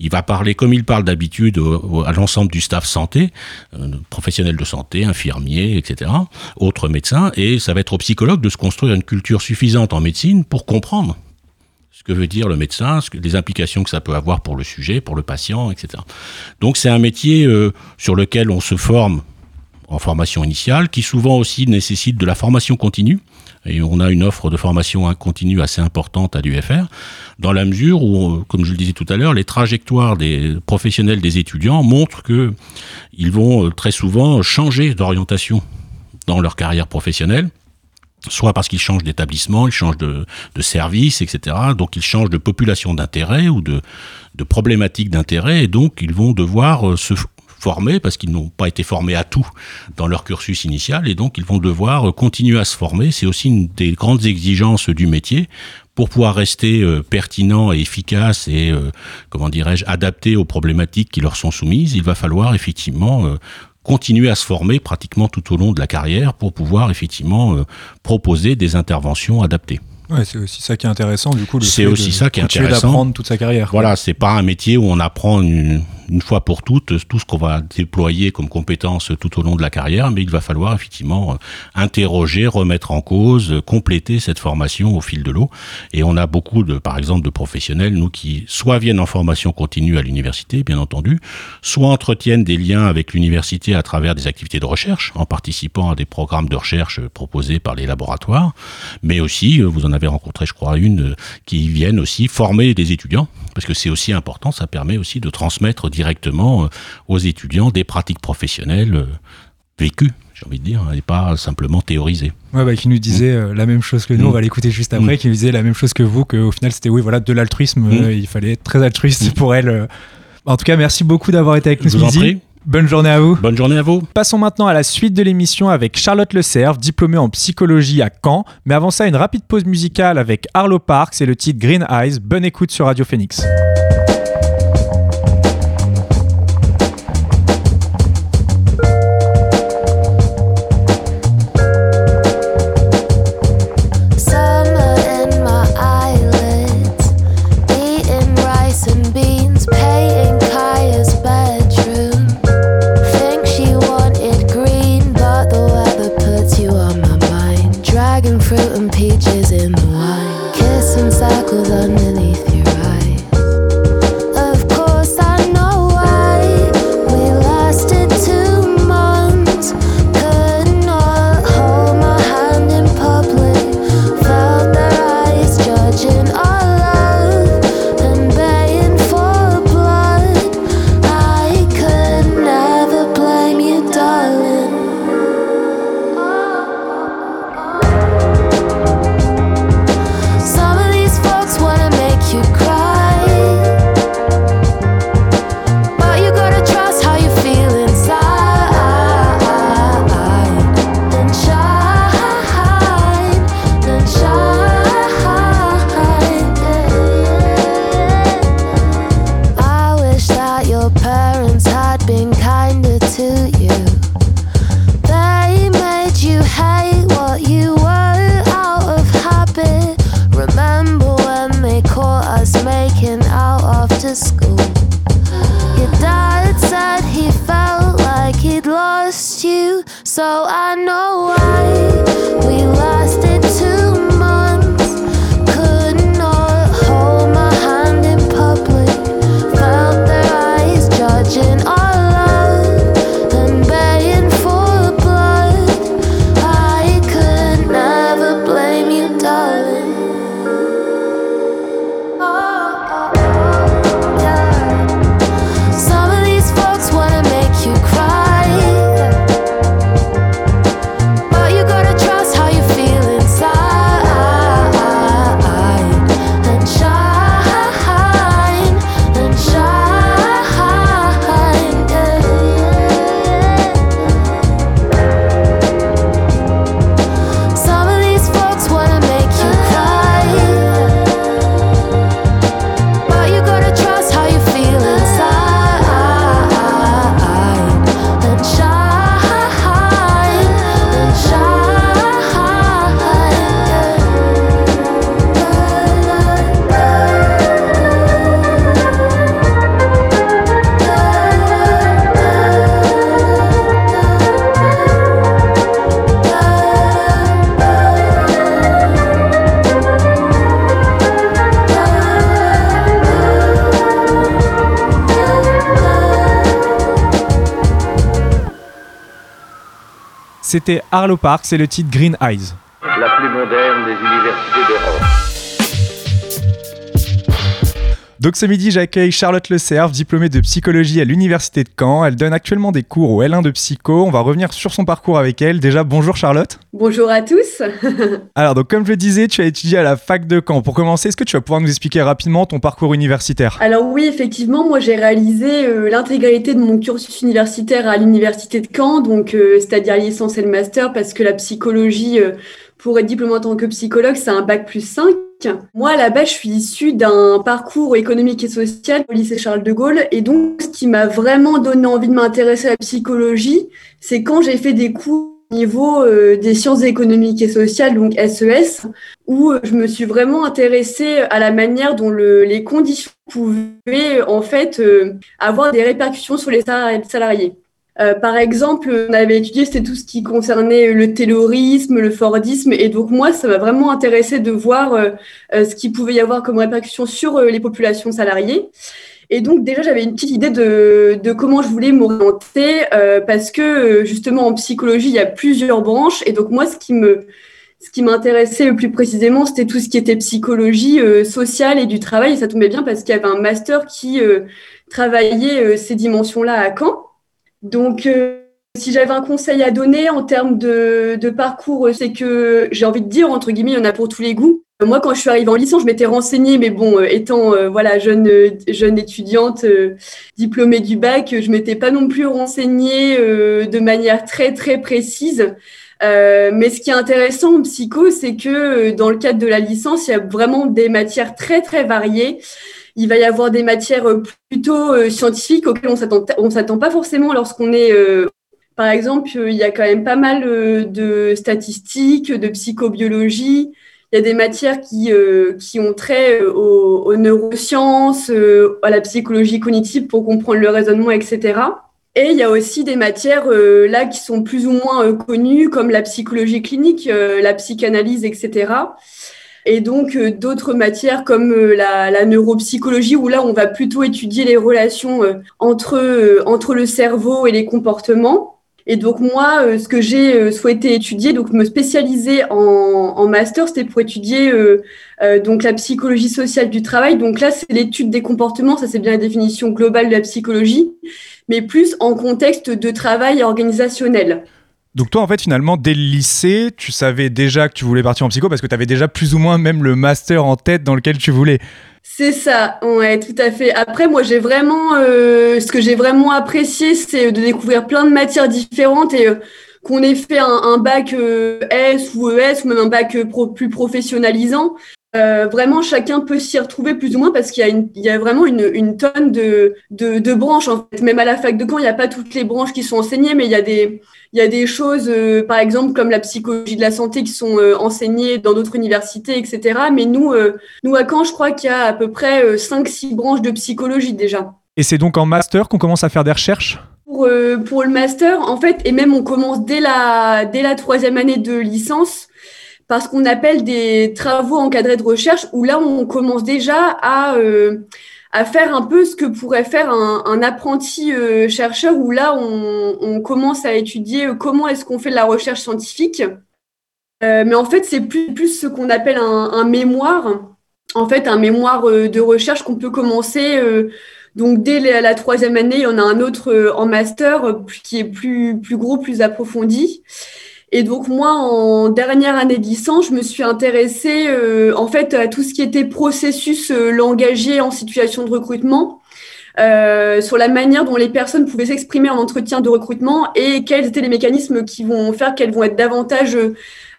Il va parler comme il parle d'habitude à l'ensemble du staff santé, euh, professionnels de santé, infirmiers, etc., autres médecins, et ça va être au psychologue de se construire une culture suffisante en médecine pour comprendre ce que veut dire le médecin, les implications que ça peut avoir pour le sujet, pour le patient, etc. Donc c'est un métier euh, sur lequel on se forme en formation initiale, qui souvent aussi nécessite de la formation continue. Et on a une offre de formation continue assez importante à l'UFR, dans la mesure où, comme je le disais tout à l'heure, les trajectoires des professionnels des étudiants montrent que ils vont euh, très souvent changer d'orientation dans leur carrière professionnelle soit parce qu'ils changent d'établissement, ils changent de, service, etc. Donc ils changent de population d'intérêt ou de, de problématiques d'intérêt et donc ils vont devoir euh, se former parce qu'ils n'ont pas été formés à tout dans leur cursus initial et donc ils vont devoir euh, continuer à se former. C'est aussi une des grandes exigences du métier pour pouvoir rester euh, pertinent et efficace et comment dirais-je adapté aux problématiques qui leur sont soumises. Il va falloir effectivement continuer à se former pratiquement tout au long de la carrière pour pouvoir effectivement euh, proposer des interventions adaptées. Ouais, c'est aussi ça qui est intéressant, du coup. C'est aussi ça qui est intéressant. d'apprendre toute sa carrière. Voilà, c'est pas un métier où on apprend une, une fois pour toutes tout ce qu'on va déployer comme compétences tout au long de la carrière, mais il va falloir effectivement euh, interroger, remettre en cause, euh, compléter cette formation au fil de l'eau. Et on a beaucoup de, par exemple, de professionnels, nous, qui soit viennent en formation continue à l'université, bien entendu, soit entretiennent des liens avec l'université à travers des activités de recherche, en participant à des programmes de recherche proposés par les laboratoires, mais aussi, euh, vous en avez rencontré, je crois, une, qui viennent aussi former des étudiants, parce que c'est aussi important, ça permet aussi de transmettre directement euh, aux étudiants des pratiques professionnelles euh, vécues, j'ai envie de dire, et pas simplement théorisées. Ouais, bah, qui nous disait euh, la même chose que nous, Mm. on va l'écouter juste après, Mm. qui nous disait la même chose que vous, qu'au final c'était oui, voilà, de l'altruisme, Mm. euh, il fallait être très altruiste pour elle. euh. En tout cas, merci beaucoup d'avoir été avec nous ce midi. Bonne journée à vous. Bonne journée à vous. Passons maintenant à la suite de l'émission avec Charlotte Le Cerf, diplômée en psychologie à Caen. Mais avant ça, une rapide pause musicale avec Arlo Parks et le titre Green Eyes. Bonne écoute sur Radio Phoenix. School? Your dad said he felt like he'd lost you, so I know why C'était Arlo Parks et le titre Green Eyes. la plus moderne des universités d'Europe. Donc ce midi, j'accueille Charlotte Le Cerf, diplômée de psychologie à l'Université de Caen. Elle donne actuellement des cours au L1 de psycho. On va revenir sur son parcours avec elle. Déjà, bonjour Charlotte. Bonjour à tous. Alors, donc comme je le disais, tu as étudié à la fac de Caen. Pour commencer, est-ce que tu vas pouvoir nous expliquer rapidement ton parcours universitaire? Alors oui, effectivement, moi j'ai réalisé euh, l'intégralité de mon cursus universitaire à l'Université de Caen, donc euh, c'est-à-dire licence et le master, parce que la psychologie, euh, pour être diplômé en tant que psychologue, c'est un bac plus 5. Moi, à la base, je suis issue d'un parcours économique et social au lycée Charles de Gaulle. Et donc, ce qui m'a vraiment donné envie de m'intéresser à la psychologie, c'est quand j'ai fait des cours au niveau euh, des sciences économiques et sociales, donc SES, où euh, je me suis vraiment intéressée à la manière dont le, les conditions pouvaient, en fait, euh, avoir des répercussions sur les salariés. Euh, par exemple, on avait étudié, c'était tout ce qui concernait le terrorisme, le fordisme, et donc moi, ça m'a vraiment intéressé de voir euh, euh, ce qu'il pouvait y avoir comme répercussions sur les populations salariées. Et donc déjà, j'avais une petite idée de, de comment je voulais m'orienter, parce que justement, en psychologie, il y a plusieurs branches, et donc moi, ce qui me ce qui m'intéressait plus précisément, c'était tout ce qui était psychologie sociale et du travail. Et ça tombait bien parce qu'il y avait un master qui travaillait ces dimensions-là à Caen. Donc, euh, si j'avais un conseil à donner en termes de, parcours, c'est que j'ai envie de dire, entre guillemets, il y en a pour tous les goûts. Moi, quand je suis arrivée en licence, je m'étais renseignée, mais bon, euh, étant euh, voilà jeune jeune étudiante diplômée du bac, je m'étais pas non plus renseignée de manière très très précise. mais ce qui est intéressant en psycho, c'est que dans le cadre de la licence, il y a vraiment des matières très très variées il va y avoir des matières euh, plutôt euh, scientifiques auxquelles on s'attend, on s'attend pas forcément lorsqu'on est euh, par exemple, il y a quand même pas mal de statistiques, de psychobiologie. Il y a des matières qui, qui ont trait aux, neurosciences, à la psychologie cognitive pour comprendre le raisonnement, etc. Et il y a aussi des matières là qui sont plus ou moins connues, comme la psychologie clinique, la psychanalyse, etc et donc euh, d'autres matières comme euh, la, la, neuropsychologie où là on va plutôt étudier les relations euh, entre entre le cerveau et les comportements. Et donc moi, ce que j'ai souhaité étudier, donc me spécialiser en, en master, c'était pour étudier euh, donc la psychologie sociale du travail. Donc là, c'est l'étude des comportements, ça c'est bien la définition globale de la psychologie, mais plus en contexte de travail organisationnel. Donc toi, en fait, finalement, dès le lycée, tu savais déjà que tu voulais partir en psycho parce que tu avais déjà plus ou moins même le master en tête dans lequel tu voulais. C'est ça, ouais, tout à fait. Après, moi, j'ai vraiment, euh, ce que j'ai vraiment apprécié, c'est de découvrir plein de matières différentes et euh, qu'on ait fait un, bac euh, S ou ES ou même un bac plus professionnalisant. Vraiment, chacun peut s'y retrouver plus ou moins parce qu'il y, a il y a vraiment une, une tonne de, de, de, branches. En fait. Même à la fac de Caen, il n'y a pas toutes les branches qui sont enseignées, mais il y a des, il y a des choses, euh, par exemple, comme la psychologie de la santé qui sont euh, enseignées dans d'autres universités, etc. Mais nous, euh, nous à Caen, je crois qu'il y a à peu près 5-6 branches de psychologie déjà. Et c'est donc en master qu'on commence à faire des recherches? Pour, pour, le master, en fait, et même on commence dès la, dès la troisième année de licence, parce qu'on appelle des travaux encadrés de recherche, où là, on commence déjà à à faire un peu ce que pourrait faire un, apprenti euh, chercheur, où là, on, commence à étudier euh, comment est-ce qu'on fait de la recherche scientifique. Euh, mais en fait, c'est plus, plus ce qu'on appelle un, mémoire. En fait, un mémoire de recherche qu'on peut commencer. donc, dès la, troisième année, il y en a un autre en master qui est plus, plus gros, plus approfondi. Et donc moi, en dernière année de licence, je me suis intéressée euh, en fait à tout ce qui était processus euh, langagier en situation de recrutement, euh, sur la manière dont les personnes pouvaient s'exprimer en entretien de recrutement et quels étaient les mécanismes qui vont faire qu'elles vont être davantage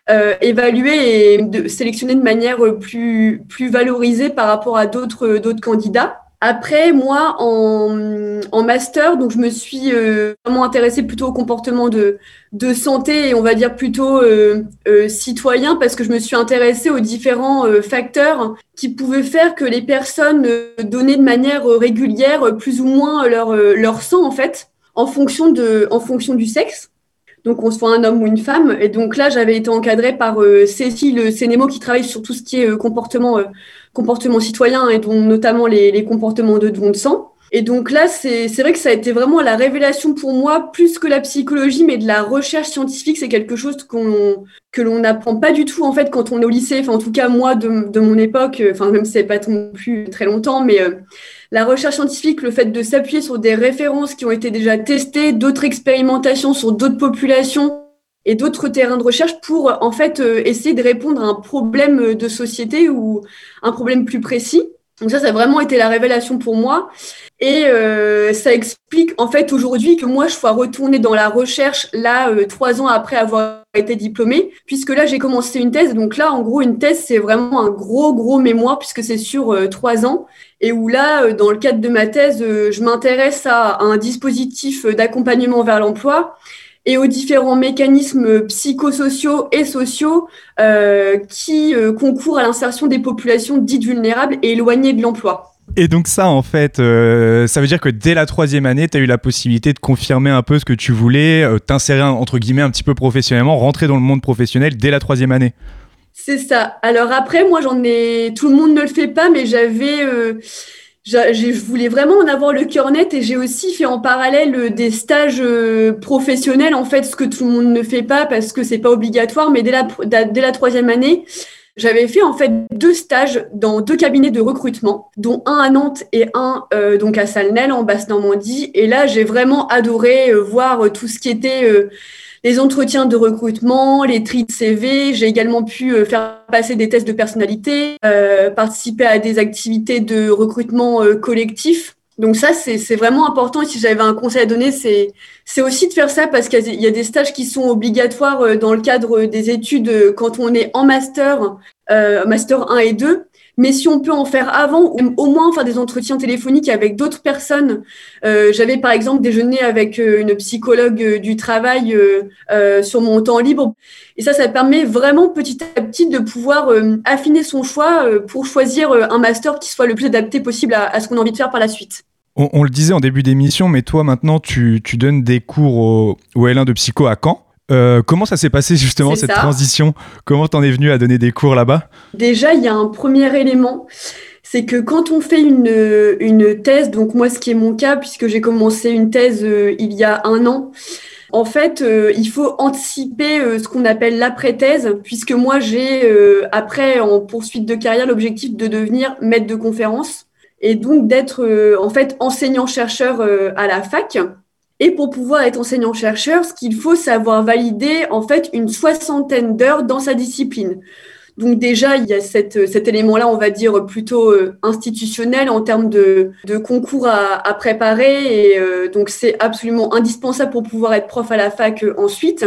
euh, évaluées et sélectionnées de manière plus plus valorisée par rapport à d'autres d'autres candidats. Après, moi, en, en, master, donc je me suis euh, vraiment intéressée plutôt au comportement de, de santé et on va dire plutôt euh, euh, citoyen parce que je me suis intéressée aux différents euh, facteurs qui pouvaient faire que les personnes donnaient de manière régulière plus ou moins leur, leur sang en fait en fonction, de, en fonction du sexe. Donc, on soit un homme ou une femme. Et donc là, j'avais été encadrée par Cécile Sénémo qui travaille sur tout ce qui est comportement comportements citoyens et dont notamment les, les comportements de don de sang. Et donc là, c'est vrai que ça a été vraiment la révélation pour moi, plus que la psychologie, mais de la recherche scientifique. C'est quelque chose qu'on que l'on n'apprend pas du tout en fait quand on est au lycée. Enfin, en tout cas, moi, de, de mon époque, enfin même si c'est pas non plus très longtemps, mais euh, la recherche scientifique, le fait de s'appuyer sur des références qui ont été déjà testées, d'autres expérimentations sur d'autres populations et d'autres terrains de recherche pour en fait euh, essayer de répondre à un problème de société ou un problème plus précis. Donc ça, ça a vraiment été la révélation pour moi. Et euh, ça explique en fait aujourd'hui que moi, je sois retournée dans la recherche là, euh, trois ans après avoir été diplômée, puisque là, j'ai commencé une thèse. Donc là, en gros, une thèse, c'est vraiment un gros, gros mémoire, puisque c'est sur euh, trois ans. Et où là, dans le cadre de ma thèse, je m'intéresse à un dispositif d'accompagnement vers l'emploi et aux différents mécanismes psychosociaux et sociaux euh, qui euh, concourent à l'insertion des populations dites vulnérables et éloignées de l'emploi. Et donc ça, en fait, euh, ça veut dire que dès la troisième année, tu as eu la possibilité de confirmer un peu ce que tu voulais, t'insérer, entre guillemets, un petit peu professionnellement, rentrer dans le monde professionnel dès la troisième année. C'est ça. Alors après, moi, j'en ai... Tout le monde ne le fait pas, mais j'avais je voulais vraiment en avoir le cœur net et j'ai aussi fait en parallèle euh, des stages euh, professionnels, en fait, ce que tout le monde ne fait pas parce que c'est pas obligatoire, mais dès la, dès la troisième année, j'avais fait en fait deux stages dans deux cabinets de recrutement, dont un à Nantes et un euh, donc à Salnel en Basse-Normandie. Et là, j'ai vraiment adoré voir tout ce qui était les entretiens de recrutement, les tri de CV. J'ai également pu euh, faire passer des tests de personnalité, euh, participer à des activités de recrutement euh, collectif. Donc ça, c'est vraiment important. Si j'avais un conseil à donner, c'est aussi de faire ça parce qu'il y a des stages qui sont obligatoires dans le cadre des études quand on est en master, master 1 et 2 mais si on peut en faire avant, ou au moins faire des entretiens téléphoniques avec d'autres personnes. Euh, J'avais par exemple déjeuné avec euh, une psychologue euh, du travail sur mon temps libre. Et ça, ça permet vraiment petit à petit de pouvoir affiner son choix pour choisir un master qui soit le plus adapté possible à, ce qu'on a envie de faire par la suite. On, le disait en début d'émission, mais toi maintenant, tu, tu donnes des cours au, au L1 de psycho à Caen. Euh, comment ça s'est passé justement cette transition? Comment t'en es venu à donner des cours là-bas? Déjà, il y a un premier élément, c'est que quand on fait une, une thèse, donc moi ce qui est mon cas, puisque j'ai commencé une thèse euh, il y a un an, en fait, euh, il faut anticiper ce qu'on appelle l'après-thèse, puisque moi j'ai, après, en poursuite de carrière, l'objectif de devenir maître de conférence et donc d'être en fait enseignant-chercheur à la fac. Et pour pouvoir être enseignant-chercheur, ce qu'il faut, c'est avoir validé en fait une soixantaine d'heures dans sa discipline. Donc déjà, il y a cet élément-là, on va dire, plutôt euh, institutionnel en termes de, concours à, préparer. Et euh, donc c'est absolument indispensable pour pouvoir être prof à la fac euh, ensuite.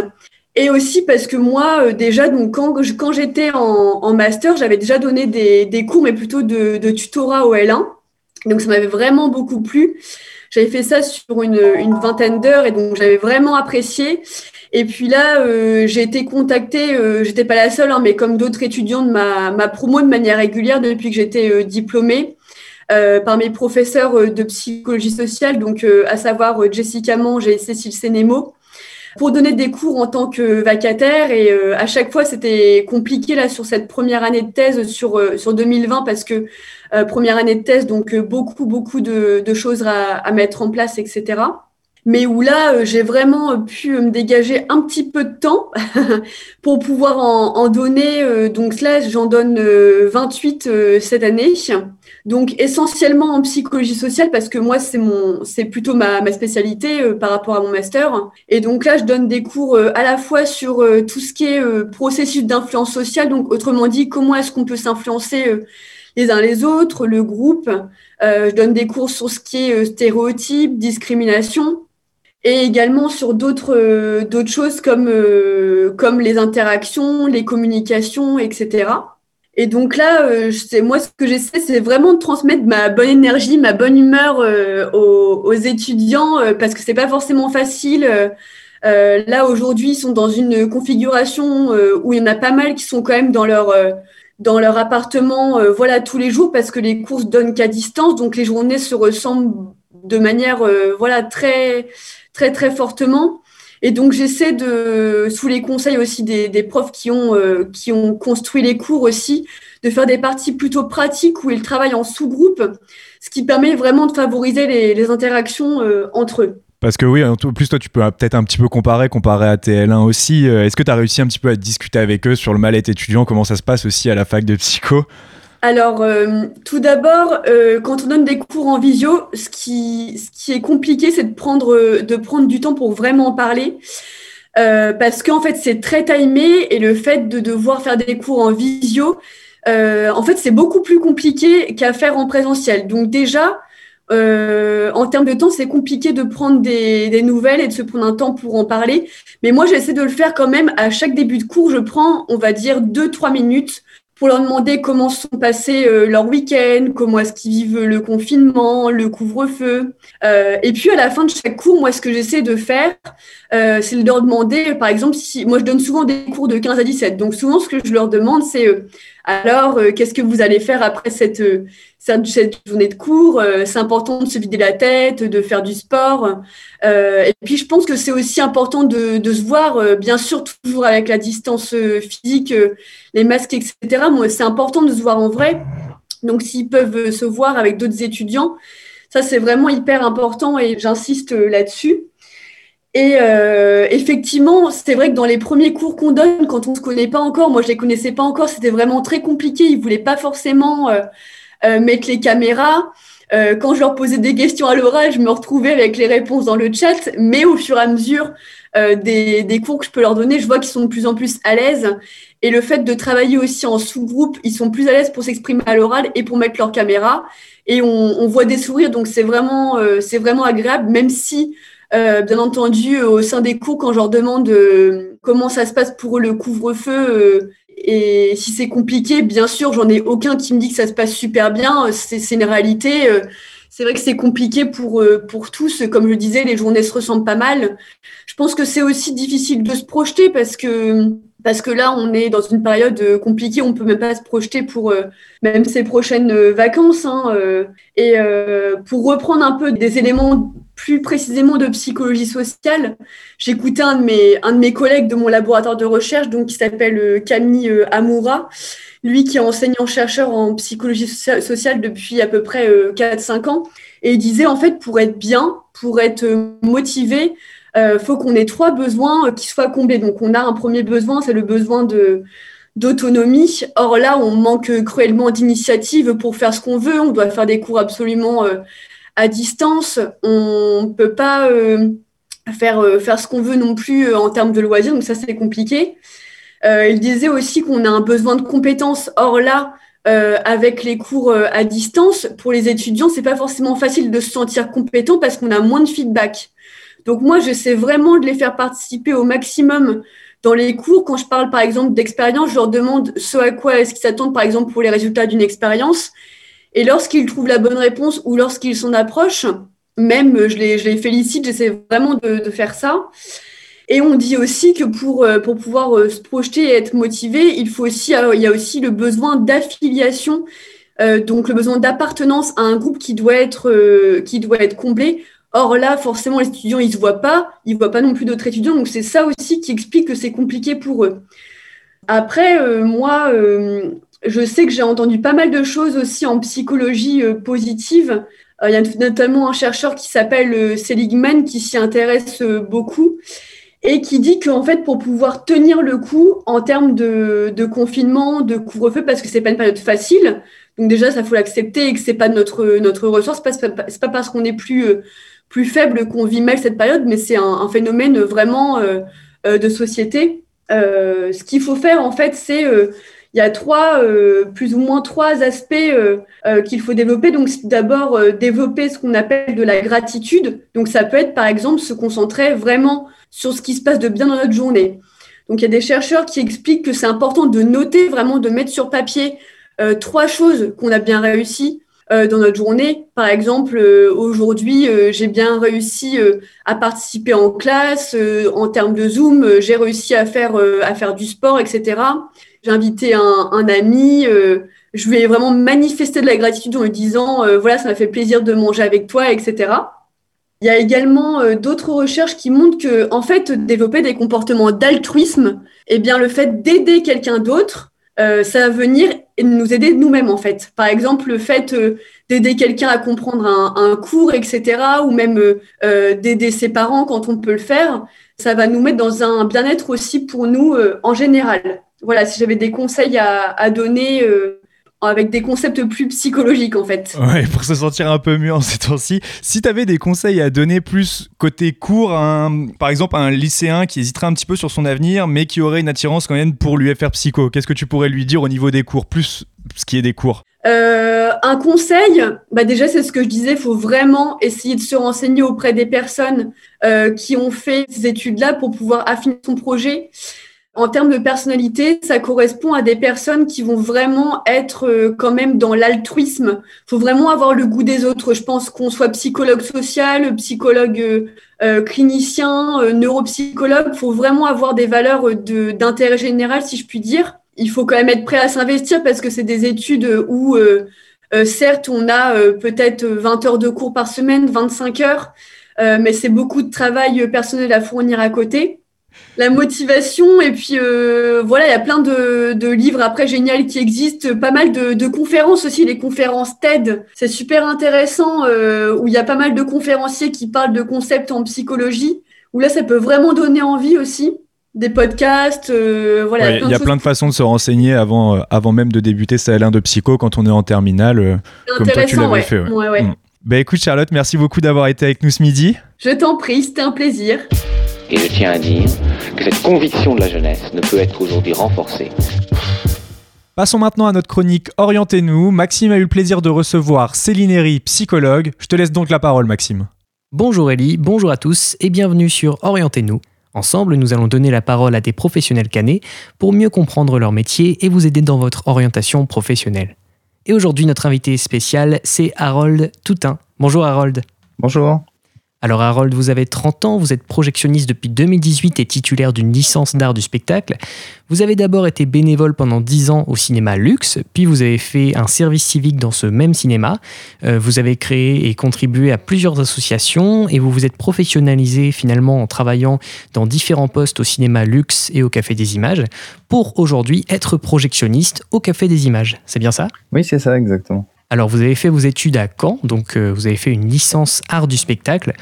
Et aussi parce que moi, déjà, donc quand, j'étais en, master, j'avais déjà donné des, cours, mais plutôt de tutorat au L1. Donc ça m'avait vraiment beaucoup plu. J'avais fait ça sur une, vingtaine d'heures et donc j'avais vraiment apprécié. Et puis là, euh, j'ai été contactée, euh, j'étais pas la seule, hein, mais comme d'autres étudiants de ma, ma, promo de manière régulière depuis que j'étais euh, diplômée, euh, par mes professeurs de psychologie sociale, donc à savoir Jessica Mange et Cécile Sénémo, pour donner des cours en tant que vacataire. Et à chaque fois, c'était compliqué là sur cette première année de thèse sur, sur 2020 parce que euh, première année de thèse, donc euh, beaucoup, beaucoup de, choses à, mettre en place, etc. Mais où là, euh, j'ai vraiment pu me dégager un petit peu de temps pour pouvoir en, donner. donc là, j'en donne 28 cette année. Donc essentiellement en psychologie sociale parce que moi c'est mon c'est plutôt ma, ma spécialité par rapport à mon master et donc là je donne des cours à la fois sur tout ce qui est processus d'influence sociale donc autrement dit comment est-ce qu'on peut s'influencer les uns les autres, le groupe. Euh, je donne des cours sur ce qui est euh, stéréotypes, discrimination, et également sur d'autres euh, d'autres choses comme comme les interactions, les communications, etc. Et donc là, c'est moi ce que j'essaie, c'est vraiment de transmettre ma bonne énergie, ma bonne humeur aux, aux, étudiants parce que c'est pas forcément facile. là aujourd'hui, ils sont dans une configuration où il y en a pas mal qui sont quand même dans leur dans leur appartement, euh, voilà, tous les jours parce que les courses donnent qu'à distance, donc les journées se ressemblent de manière, euh, voilà, très, très, très fortement. Et donc j'essaie de, sous les conseils aussi des, profs qui ont, euh, qui ont construit les cours aussi, de faire des parties plutôt pratiques où ils travaillent en sous-groupe. ce qui permet vraiment de favoriser les, interactions euh, entre eux. Parce que oui, en plus toi, tu peux peut-être un petit peu comparer, comparer à TL1 aussi. Euh, Est-ce que tu as réussi un petit peu à discuter avec eux sur le mal-être étudiant, comment ça se passe aussi à la fac de psycho? Alors, euh, tout d'abord, euh, quand on donne des cours en visio, ce qui, est compliqué, c'est de prendre, du temps pour vraiment en parler. Euh, parce qu'en fait, c'est très timé et le fait de devoir faire des cours en visio, euh, en fait, c'est beaucoup plus compliqué qu'à faire en présentiel. Donc déjà, en termes de temps, c'est compliqué de prendre des, des nouvelles et de se prendre un temps pour en parler. Mais moi, j'essaie de le faire quand même. À chaque début de cours, je prends, on va dire, deux, trois minutes pour leur demander comment sont passés euh, leur week-end, comment est-ce qu'ils vivent le confinement, le couvre-feu. Euh, et puis à la fin de chaque cours, moi, ce que j'essaie de faire, euh, c'est de leur demander, par exemple, si moi je donne souvent des cours de 15 à 17, donc souvent ce que je leur demande, c'est euh, alors euh, qu'est-ce que vous allez faire après cette, euh, cette, journée de cours? Euh, C'est important de se vider la tête, de faire du sport. Euh, et puis je pense que c'est aussi important de, de se voir, bien sûr toujours avec la distance physique. les masques, etc. Moi, c'est important de se voir en vrai. Donc, s'ils peuvent se voir avec d'autres étudiants, ça, c'est vraiment hyper important et j'insiste là-dessus. Et euh, effectivement, c'est vrai que dans les premiers cours qu'on donne, quand on ne se connaît pas encore, moi, je les connaissais pas encore, c'était vraiment très compliqué. Ils voulaient pas forcément euh, euh, mettre les caméras. Euh, quand je leur posais des questions à l'oral, je me retrouvais avec les réponses dans le chat. Mais au fur et à mesure euh, des, cours que je peux leur donner, je vois qu'ils sont de plus en plus à l'aise. Et le fait de travailler aussi en sous-groupe, ils sont plus à l'aise pour s'exprimer à l'oral et pour mettre leur caméra. Et on, on voit des sourires, donc c'est vraiment, c'est vraiment agréable, même si, euh, bien entendu, au sein des cours, quand je leur demande euh, comment ça se passe pour eux le couvre-feu euh, et si c'est compliqué, bien sûr, j'en ai aucun qui me dit que ça se passe super bien. C'est c'est une réalité. euh, C'est vrai que c'est compliqué pour, euh, pour tous. Comme je disais, les journées se ressemblent pas mal. Je pense que c'est aussi difficile de se projeter parce que parce que là, on est dans une période euh, compliquée, on peut même pas se projeter pour euh, même ces prochaines euh, vacances. hein, et pour reprendre un peu des éléments plus précisément de psychologie sociale, j'écoutais un de mes un de mes collègues de mon laboratoire de recherche, donc qui s'appelle Camille Amoura, lui qui est enseignant chercheur en psychologie socia- sociale depuis à peu près euh, 4-5 ans, et il disait en fait pour être bien, pour être motivé, euh, faut qu'on ait trois besoins euh, qui soient comblés. Donc, on a un premier besoin, c'est le besoin d'autonomie. Or là, on manque cruellement d'initiative pour faire ce qu'on veut. On doit faire des cours absolument euh, à distance. On peut pas euh, faire ce qu'on veut non plus en termes de loisirs. Donc ça, c'est compliqué. Il disait aussi qu'on a un besoin de compétences. Or là, avec les cours à distance, pour les étudiants, c'est pas forcément facile de se sentir compétent parce qu'on a moins de feedback. Donc moi, j'essaie vraiment de les faire participer au maximum dans les cours. Quand je parle par exemple d'expérience, je leur demande ce à quoi est-ce qu'ils s'attendent par exemple pour les résultats d'une expérience. Et lorsqu'ils trouvent la bonne réponse ou lorsqu'ils s'en approchent, même je les, je les félicite, j'essaie vraiment de, faire ça. Et on dit aussi que pour, euh, pour pouvoir euh, se projeter et être motivé, il, faut aussi, euh, il y a aussi le besoin d'affiliation, euh, donc le besoin d'appartenance à un groupe qui doit être, euh, qui doit être comblé. Or là, forcément, les étudiants, ils ne se voient pas, ils ne voient pas non plus d'autres étudiants, donc c'est ça aussi qui explique que c'est compliqué pour eux. Après, euh, moi, euh, je sais que j'ai entendu pas mal de choses aussi en psychologie euh, positive. Il y a notamment un chercheur qui s'appelle Seligman qui s'y intéresse beaucoup et qui dit qu'en fait, pour pouvoir tenir le coup en termes de, confinement, de couvre-feu, parce que c'est pas une période facile, donc déjà, ça faut l'accepter et que c'est pas notre, ressort, c'est pas, pas, parce qu'on est plus, plus faible qu'on vit mal cette période, mais c'est un, phénomène vraiment euh, euh, de société. Euh, ce qu'il faut faire, en fait, c'est il y a trois, plus ou moins trois aspects qu'il faut développer. Donc, d'abord développer ce qu'on appelle de la gratitude. Donc, ça peut être, par exemple, se concentrer vraiment sur ce qui se passe de bien dans notre journée. Donc, il y a des chercheurs qui expliquent que c'est important de noter, vraiment de mettre sur papier trois choses qu'on a bien réussi euh, dans notre journée. Par exemple, euh, aujourd'hui, euh, j'ai bien réussi euh, à participer en classe. euh, en termes de Zoom, euh, j'ai réussi à faire, à faire du sport, etc. J'ai invité un, un ami. je lui ai vraiment manifesté de la gratitude en lui disant, voilà, ça m'a fait plaisir de manger avec toi, etc. Il y a également d'autres recherches qui montrent que, en fait, développer des comportements d'altruisme, eh bien, le fait d'aider quelqu'un d'autre, euh, ça va venir nous aider nous-mêmes en fait. Par exemple, le fait euh, d'aider quelqu'un à comprendre un, un, cours, etc., ou même euh, d'aider ses parents quand on peut le faire, ça va nous mettre dans un bien-être aussi pour nous en général. Voilà, si j'avais des conseils à, à donner avec des concepts plus psychologiques en fait. Ouais, pour se sentir un peu mieux en ces temps-ci. Si tu avais des conseils à donner plus côté cours, par exemple un lycéen qui hésiterait un petit peu sur son avenir, mais qui aurait une attirance quand même pour l'UFR Psycho, qu'est-ce que tu pourrais lui dire au niveau des cours, plus ce qui est des cours? Euh, un conseil, bah déjà c'est ce que je disais, il faut vraiment essayer de se renseigner auprès des personnes euh, qui ont fait ces études-là pour pouvoir affiner son projet. En termes de personnalité, ça correspond à des personnes qui vont vraiment être euh, quand même dans l'altruisme. Il faut vraiment avoir le goût des autres. Je pense qu'on soit psychologue social, psychologue euh, euh clinicien, neuropsychologue, il faut vraiment avoir des valeurs d'intérêt général, si je puis dire. Il faut quand même être prêt à s'investir parce que c'est des études où, certes, on a peut-être 20 heures de cours par semaine, 25 heures, mais c'est beaucoup de travail personnel à fournir à côté la motivation. Et puis euh, voilà il y a plein de, livres après génial qui existent. Pas mal de, conférences aussi les conférences TED. C'est super intéressant euh, où il y a pas mal de conférenciers qui parlent de concepts en psychologie où là ça peut vraiment donner envie aussi. Des podcasts euh, voilà il y a plein de, façons de se renseigner avant avant même de débuter. Sa L1 de psycho quand on est en terminale comme toi tu l'avais fait ouais. Mm. Bah écoute Charlotte merci beaucoup d'avoir été avec nous ce midi. Je t'en prie c'était un plaisir et je tiens à dire que cette conviction de la jeunesse ne peut être aujourd'hui renforcée. Passons maintenant à notre chronique Orientez-nous. Maxime a eu le plaisir de recevoir Céline Herry, psychologue. Je te laisse donc la parole, Maxime. Bonjour Ellie, bonjour à tous et bienvenue sur Orientez-nous. Ensemble, nous allons donner la parole à des professionnels canés pour mieux comprendre leur métier et vous aider dans votre orientation professionnelle. Et aujourd'hui, notre invité spécial, c'est Harold Toutin. Bonjour Harold. Bonjour. Alors Harold, vous avez 30 ans, vous êtes projectionniste depuis 2018 et titulaire d'une licence d'art du spectacle. Vous avez d'abord été bénévole pendant 10 ans au cinéma Luxe, puis vous avez fait un service civique dans ce même cinéma. Euh, vous avez créé et contribué à plusieurs associations et vous vous êtes professionnalisé finalement en travaillant dans différents postes au cinéma Luxe et au Café des Images pour aujourd'hui être projectionniste au Café des Images. C'est bien ça? Oui, c'est ça exactement. Alors, vous avez fait vos études à Caen, donc euh, vous avez fait une licence art du spectacle.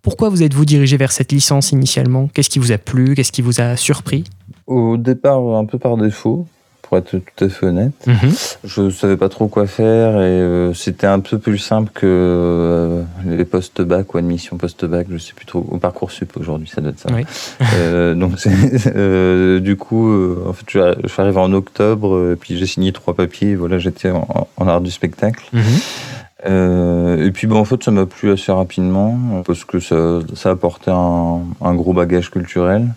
Pourquoi vous êtes-vous dirigé vers cette licence initialement? Qu'est-ce qui vous a plu? Qu'est-ce qui vous a surpris? Au départ, un peu par défaut pour être tout à fait honnête. Mhm. Je savais pas trop quoi faire et euh, c'était un peu plus simple que euh, les post-bac ou admission post-bac, je sais plus trop, au parcours sup aujourd'hui, ça doit être ça. Euh, donc du coup, en fait, je, suis arrivé en octobre, puis j'ai signé trois papiers, et voilà, j'étais en, art du spectacle. Mhm. et puis, bon, en fait, ça m'a plu assez rapidement parce que ça, ça apportait un, un gros bagage culturel.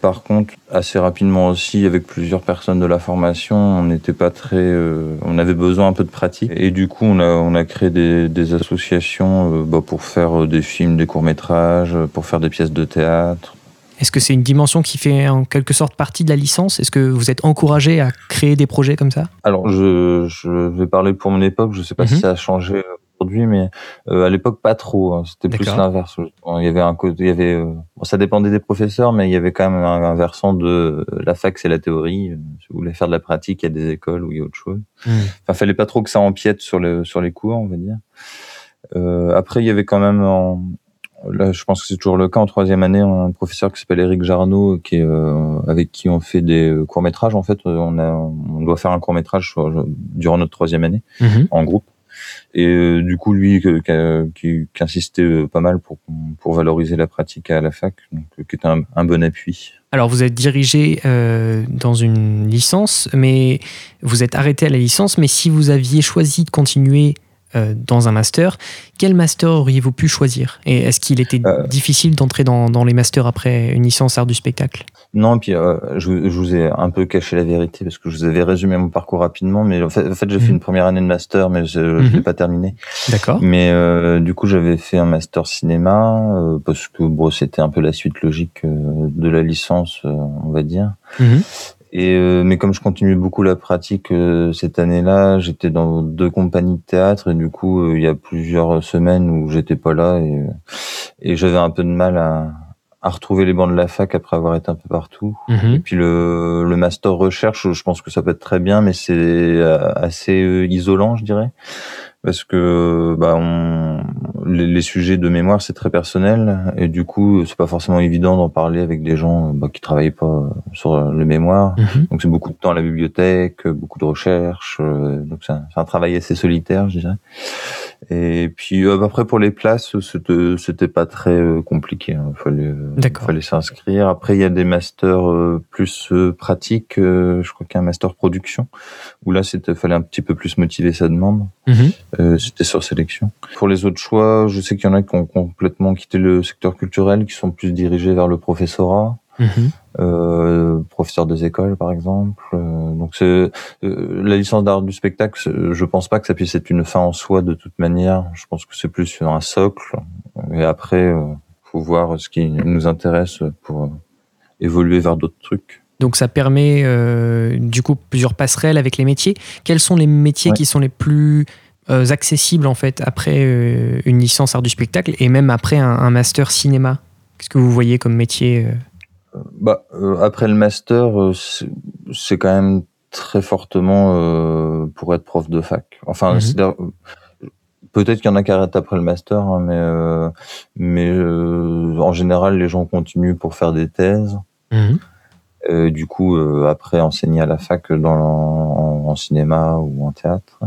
Par contre, assez rapidement aussi, avec plusieurs personnes de la formation, on n'était pas très, euh, on avait besoin un peu de pratique. Et du coup, on a, on a créé des, des associations euh, bah, pour faire euh, des films, des courts métrages, pour faire des pièces de théâtre. Est-ce que c'est une dimension qui fait en quelque sorte partie de la licence? Est-ce que vous êtes encouragé à créer des projets comme ça? Alors, je, je, vais parler pour mon époque. Je ne sais pas si mhm. ça a changé aujourd'hui, mais euh, à l'époque pas trop. Hein. C'était plus l'inverse. Il y avait un côté, il y avait, euh, ça dépendait des professeurs, mais il y avait quand même un, versant de euh, la fac, c'est la théorie. Si vous voulez faire de la pratique, il y a des écoles où il y a autre chose. Mmh. Enfin, fallait pas trop que ça empiète sur le sur les cours, on va dire. Euh, après, il y avait quand même en, Là, je pense que c'est toujours le cas en troisième année. On a un professeur qui s'appelle Eric Jarno, qui est, euh, avec qui on fait des courts métrages. En fait, on a, on doit faire un court métrage durant notre troisième année mmh. en groupe. Et euh, du coup, lui, qui, qui, insistait euh, pas mal pour, pour valoriser la pratique à la fac, donc, euh, qui était un, un bon appui. Alors, vous êtes dirigé euh, dans une licence, mais vous êtes arrêté à la licence. Mais si vous aviez choisi de continuer euh, dans un master, quel master auriez-vous pu choisir Et est-ce qu'il était euh, difficile d'entrer dans, dans, les masters après une licence art du spectacle Non, puis euh, je, je, vous ai un peu caché la vérité parce que je vous avais résumé mon parcours rapidement, mais en fait, en fait j'ai fait mhm. une première année de master, mais je ne l'ai mhm. pas terminé. D'accord. Mais du coup, j'avais fait un master cinéma parce que bon, c'était un peu la suite logique de la licence, on va dire. Mhm. Et euh, mais comme je continue beaucoup la pratique euh, cette année-là, j'étais dans deux compagnies de théâtre et du coup euh, il y a plusieurs semaines où j'étais pas là et, et j'avais un peu de mal à, à retrouver les bancs de la fac après avoir été un peu partout. Mhm. Et puis le, le master recherche, je pense que ça peut être très bien, mais c'est euh, assez euh, isolant, je dirais parce que bah, on, les, les, sujets de mémoire c'est très personnel et du coup c'est pas forcément évident d'en parler avec des gens bah, qui travaillent pas sur le mémoire. Mhm. Donc c'est beaucoup de temps à la bibliothèque, beaucoup de recherches, euh, donc c'est un, un, travail assez solitaire, je dirais. Et puis euh, après pour les places c'était c'était pas très euh, compliqué, il hein. fallait fallait s'inscrire. Après il y a des masters euh, plus pratiques, je crois qu'il y a un master production où là c'était fallait un petit peu plus motiver sa demande. Mhm. Euh, c'était sur sélection. Pour les autres choix, je sais qu'il y en a qui ont complètement quitté le secteur culturel, qui sont plus dirigés vers le professorat. Mmh. Euh, professeur des écoles par exemple euh, donc c'est euh, la licence d'art du spectacle je pense pas que ça puisse être une fin en soi de toute manière. Je pense que c'est plus un socle. Et après faut voir ce qui nous intéresse pour évoluer vers d'autres trucs. Donc ça permet du coup plusieurs passerelles avec les métiers. Quels sont les métiers Ouais. qui sont les plus accessibles en fait après une licence art du spectacle et même après un, un master cinéma? Qu'est-ce que vous voyez comme métier bah, euh, après le master, euh, c'est c'est quand même très fortement euh, pour être prof de fac. Enfin, Mhm. c'est-à-dire, euh, peut-être qu'il y en a qui arrêtent après le master, hein, mais euh, mais euh, en général, les gens continuent pour faire des thèses. Mhm. Euh, du coup, euh, après enseigner à la fac dans en, en cinéma ou en théâtre.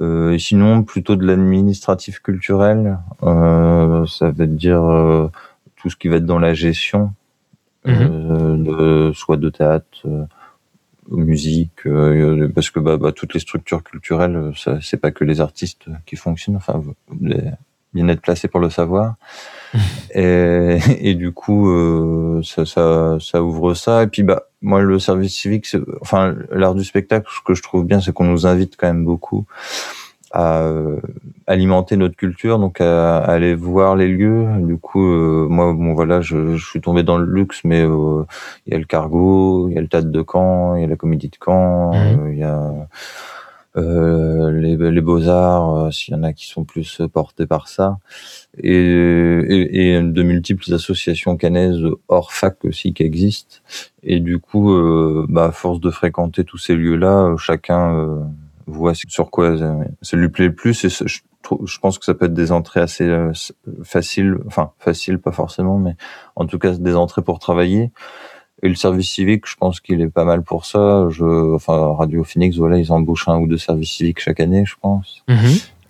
Euh, et sinon, plutôt de l'administratif culturel, euh, ça veut dire euh, tout ce qui va être dans la gestion, euh, de, soit de théâtre, euh, musique, euh, parce que bah, bah, toutes les structures culturelles, euh, c'est pas que les artistes qui fonctionnent. Enfin, bien être placé pour le savoir. et, et du coup, euh, ça, ça, ça ouvre ça. Et puis, bah, moi, le service civique, enfin, l'art du spectacle, ce que je trouve bien, c'est qu'on nous invite quand même beaucoup à euh, alimenter notre culture, donc à, à aller voir les lieux. Du coup, euh, moi, bon voilà, je, je suis tombé dans le luxe, mais euh, il y a le Cargo, il y a le Théâtre de Caen, il y a la Comédie de Caen, Mhm. euh, il y a euh, les, les beaux arts, euh, s'il y en a qui sont plus portés par ça, et, et, et de multiples associations canaises hors fac aussi qui existent. Et du coup, euh, bah, à force de fréquenter tous ces lieux-là, chacun euh, voit sur quoi ça, ça lui plaît le plus. Et je, pense que ça peut être des entrées assez euh, faciles, enfin faciles pas forcément, mais en tout cas des entrées pour travailler. Et le service civique, je pense qu'il est pas mal pour ça. Je, enfin, Radio Phoenix, voilà, ils embauchent un ou deux services civiques chaque année, je pense. Mhm.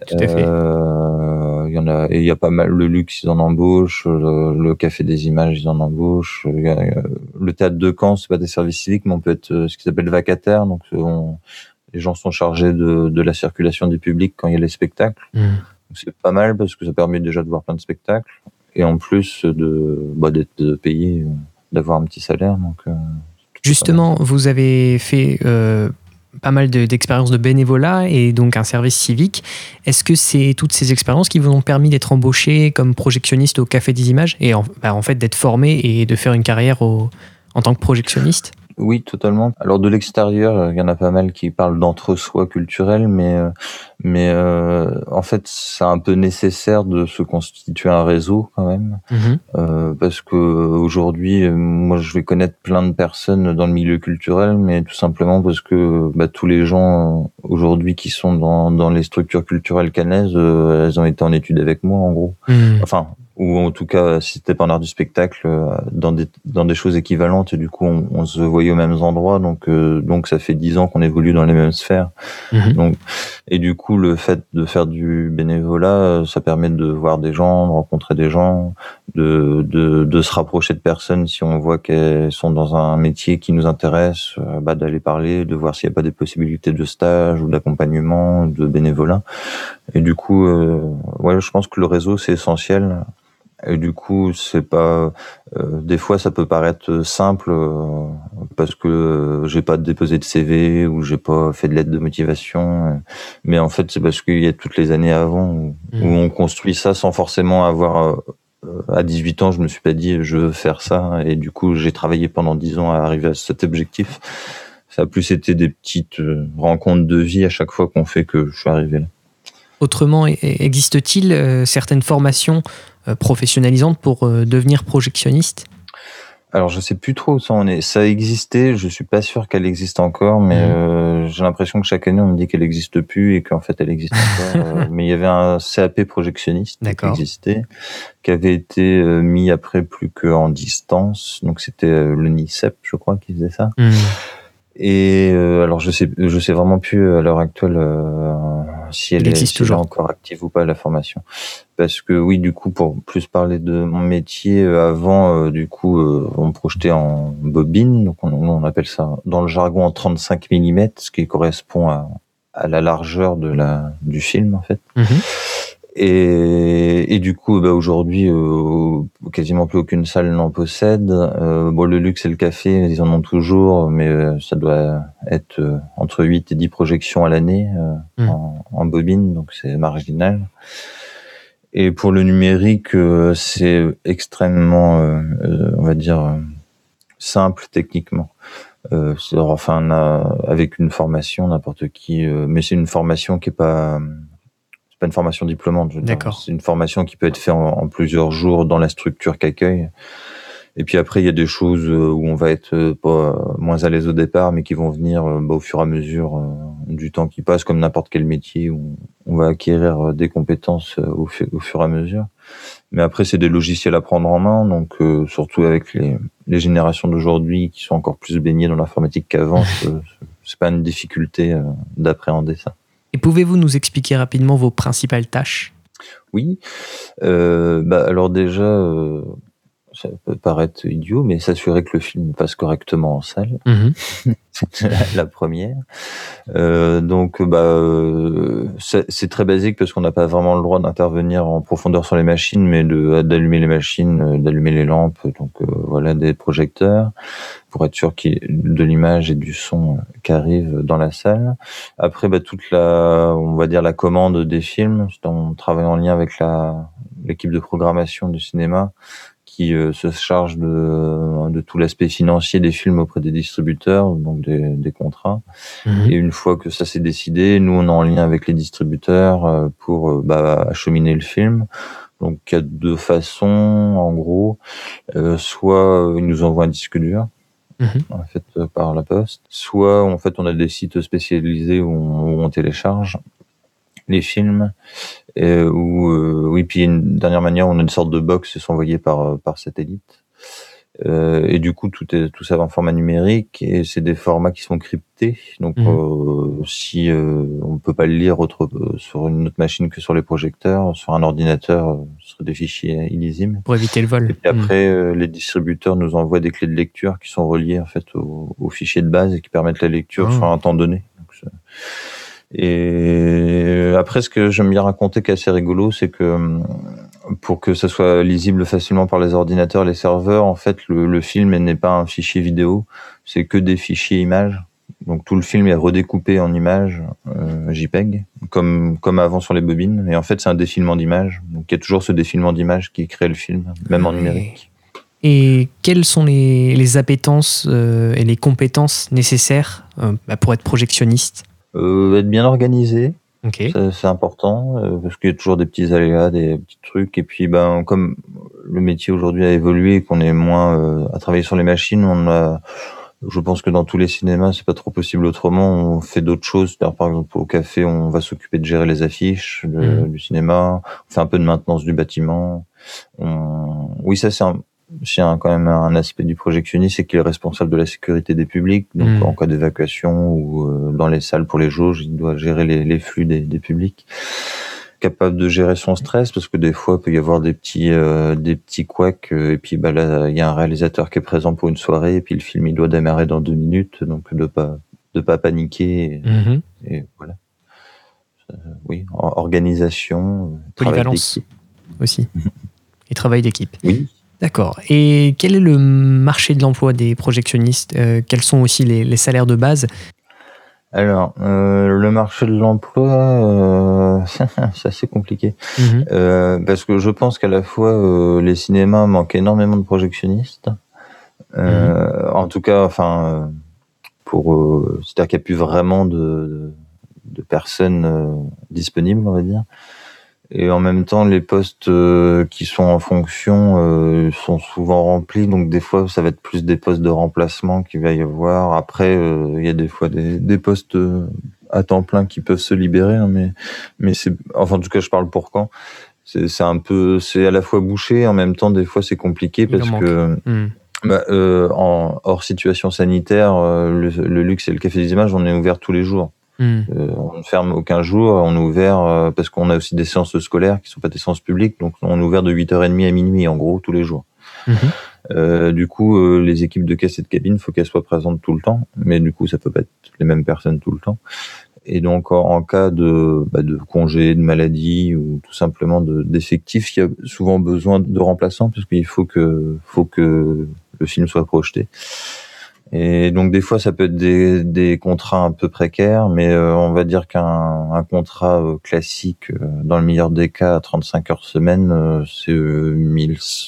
Tout à fait. Euh, Il y en a, et il y a pas mal. Le luxe, ils en embauchent. Le, le café des images, ils en embauchent. A, euh, Le théâtre de Caen, c'est pas des services civiques, mais on peut être euh, ce qui s'appelle vacataire. Donc, euh, on- les gens sont chargés de, de la circulation du public quand il y a les spectacles. Donc, C'est pas mal parce que ça permet déjà de voir plein de spectacles et en plus de bah, d'être payé, euh, d'avoir un petit salaire. Donc, euh, Justement, vous avez fait euh, pas mal de- d'expériences de, bénévolat et donc un service civique. Est-ce que c'est toutes ces expériences qui vous ont permis d'être embauché comme projectionniste au Café des Images et en, bah, en fait d'être formé et de faire une carrière au- en tant que projectionniste? Oui, totalement. Alors de l'extérieur, euh, il y en a pas mal qui parlent d'entre-soi culturel, mais euh, mais euh, en fait, c'est un peu nécessaire de se constituer un réseau quand même, Mhm. euh, parce que aujourd'hui, euh, moi, je vais connaître plein de personnes dans le milieu culturel, mais tout simplement parce que bah, tous les gens aujourd'hui qui sont dans dans les structures culturelles canaises, elles ont été en études avec moi, en gros Mhm. enfin ou en tout cas si c'était pas art du spectacle euh, dans des dans des choses équivalentes et du coup on, on se voyait aux mêmes endroits donc euh, donc ça fait dix ans qu'on évolue dans les mêmes sphères Mhm. donc et du coup le fait de faire du bénévolat euh, ça permet de voir des gens de rencontrer des gens de de, de se rapprocher de personnes si on voit qu'elles sont dans un métier qui nous intéresse euh, bah, d'aller parler de voir s'il n'y a pas des possibilités de stage ou d'accompagnement de bénévolat et du coup, euh, ouais, je pense que le réseau c'est essentiel. Et du coup, c'est pas. euh, des fois, ça peut paraître simple euh, parce que euh, j'ai pas déposé de CV ou j'ai pas fait de lettre de motivation. mais en fait, c'est parce qu'il y a toutes les années avant où, où on construit ça sans forcément avoir. euh, à 18 ans, je me suis pas dit je veux faire ça. Et du coup, j'ai travaillé pendant 10 ans à arriver à cet objectif. Ça a plus été des petites rencontres de vie à chaque fois qu'on fait que je suis arrivé là. Autrement, e- existe-t-il certaines formations professionnalisante pour devenir projectionniste? Alors je sais plus trop où ça en est. Ça existait, je suis pas sûr qu'elle existe encore, mais mmh. euh, j'ai l'impression que chaque année on me dit qu'elle existe plus et qu'en fait elle existe encore. Euh, mais il y avait un CAP projectionniste qui existait, qui avait été euh, mis après plus qu'en distance. Donc c'était le NICEP, je crois, qui faisait ça. Mmh. Et euh, alors je sais, je sais vraiment plus à l'heure actuelle euh, si elle est, toujours. encore active ou pas la formation, parce que oui, du coup, pour plus parler de mon métier, euh, avant, du coup, on projetait en bobine, donc on, on, appelle ça dans le jargon en 35 mm, ce qui correspond à, à la largeur de la du film en fait. Mhm. Et, et, du coup, bah aujourd'hui, euh, quasiment plus aucune salle n'en possède. Euh, bon, le luxe et le café, ils en ont toujours, mais euh, ça doit être euh, entre 8 et 10 projections à l'année mmh. en, en, bobine, donc c'est marginal. Et pour le numérique, c'est extrêmement, on va dire, simple techniquement. enfin, avec une formation, n'importe qui, mais c'est une formation qui est pas pas une formation diplômante. D'accord. C'est une formation qui peut être faite en, plusieurs jours dans la structure qu'accueille. Et puis après, il y a des choses euh, où on va être euh, pas moins à l'aise au départ, mais qui vont venir euh, bah, au fur et à mesure du temps qui passe, comme n'importe quel métier où on va acquérir des compétences au, fur et à mesure. Mais après, c'est des logiciels à prendre en main, donc surtout avec les, les générations d'aujourd'hui qui sont encore plus baignées dans l'informatique qu'avant, c'est pas une difficulté d'appréhender ça. Et pouvez-vous nous expliquer rapidement vos principales tâches? Oui. Euh, bah, alors déjà, euh, ça peut paraître idiot, mais s'assurer que le film passe correctement en salle. Mhm. la première. Euh, donc, bah, euh, c'est très basique parce qu'on n'a pas vraiment le droit d'intervenir en profondeur sur les machines, mais d'allumer les machines, euh, d'allumer les lampes, donc euh, voilà des projecteurs pour être sûr qu'il de l'image et du son qui arrive dans la salle. Après, bah, toute la, on va dire la commande des films, on travaille en lien avec la l'équipe de programmation du cinéma qui euh, se charge de, de tout l'aspect financier des films auprès des distributeurs, donc des, des contrats. Mhm. Et une fois que ça s'est décidé, nous on est en lien avec les distributeurs euh, pour euh, bah, acheminer le film. Donc il y a deux façons, en gros. soit ils nous envoient un disque dur, mhm. en fait par la poste. Soit en fait on a des sites spécialisés où on, où on télécharge les films euh, ou euh, oui, puis une dernière manière, on a une sorte de box qui sont envoyés par euh, par satellite. Euh, et du coup, tout est tout ça en format numérique et c'est des formats qui sont cryptés. Donc, mmh. euh, si euh, on peut pas le lire autre, sur une autre machine que sur les projecteurs, sur un ordinateur, ce serait des fichiers illisibles. Pour éviter le vol. Et puis après, mmh. les distributeurs nous envoient des clés de lecture qui sont reliées en fait aux au fichiers de base et qui permettent la lecture ah. sur un temps donné. Donc, et après, ce que j'aime bien raconter qui est assez rigolo, c'est que hum, pour que ça soit lisible facilement par les ordinateurs, les serveurs, en fait, le, le film n'est pas un fichier vidéo, c'est que des fichiers images. Donc tout le film est redécoupé en images euh, JPEG, comme comme avant sur les bobines. Et en fait, c'est un défilement d'images. Donc il y a toujours ce défilement d'images qui crée le film, même en numérique. Et quelles sont les, les appétences euh, et les compétences nécessaires euh, bah, pour être projectionniste? Euh, être bien organisé. C'est important euh, parce qu'il y a toujours des petits aléas, des petits trucs. Et puis, ben, comme le métier aujourd'hui a évolué et qu'on est moins euh, à travailler sur les machines, on a, je pense que dans tous les cinémas, c'est pas trop possible autrement. On fait d'autres choses. Par exemple, au café, on va s'occuper de gérer les affiches mmh. du cinéma. On fait un peu de maintenance du bâtiment. Oui, ça c'est un, c'est quand même un aspect du projectionniste, c'est qu'il est responsable de la sécurité des publics. Donc, hmm. en cas d'évacuation ou euh, dans les salles pour les jauges, il doit gérer les, flux des, publics. Capable de gérer son stress, parce que des fois, il peut y avoir des petits, euh, des petits couacs, euh, et puis bah, là, il y a un réalisateur qui est présent pour une soirée, et puis le film, il doit démarrer dans deux minutes, donc de pas, de pas paniquer. Et, mhm. voilà. oui, organisation. Polyvalence aussi. et travail d'équipe. Oui. D'accord. Et quel est le marché de l'emploi des projectionnistes euh, Quels sont aussi les, salaires de base? Alors, euh, le marché de l'emploi, euh, c'est assez compliqué. Mhm. parce que je pense qu'à la fois, les cinémas manquent énormément de projectionnistes. Mhm. En tout cas, enfin, pour, c'est-à-dire qu'il n'y a plus vraiment de, de personnes disponibles, on va dire. Et en même temps, les postes euh, qui sont en fonction euh, sont souvent remplis, donc des fois, ça va être plus des postes de remplacement qu'il va y avoir. Après, euh, il y a des fois des, des postes à temps plein qui peuvent se libérer, hein, mais mais c'est, enfin, en tout cas, je parle pour quand. C'est un peu, c'est à la fois bouché, en même temps, des fois, c'est compliqué parce que. Hmm. Bah, euh, en hors situation sanitaire, le, le, luxe et le café des images, on est ouvert tous les jours. Hmm. Euh, on ne ferme aucun jour, on est ouvert euh, parce qu'on a aussi des séances scolaires qui sont pas des séances publiques, donc on est ouvert de 8h30 à minuit en gros tous les jours. Mhm. Euh, du coup, euh, les équipes de caisse et de cabine, faut qu'elles soient présentes tout le temps, mais du coup, ça peut pas être les mêmes personnes tout le temps. Et donc, en, cas de, bah, de congé, de maladie ou tout simplement d'effectifs, il y a souvent besoin de remplaçants parce qu'il faut que, faut que le film soit projeté. Et donc des fois, ça peut être des, des contrats un peu précaires, mais euh, on va dire qu'un un contrat euh, classique, euh, dans le meilleur des cas, à 35 heures semaine, c'est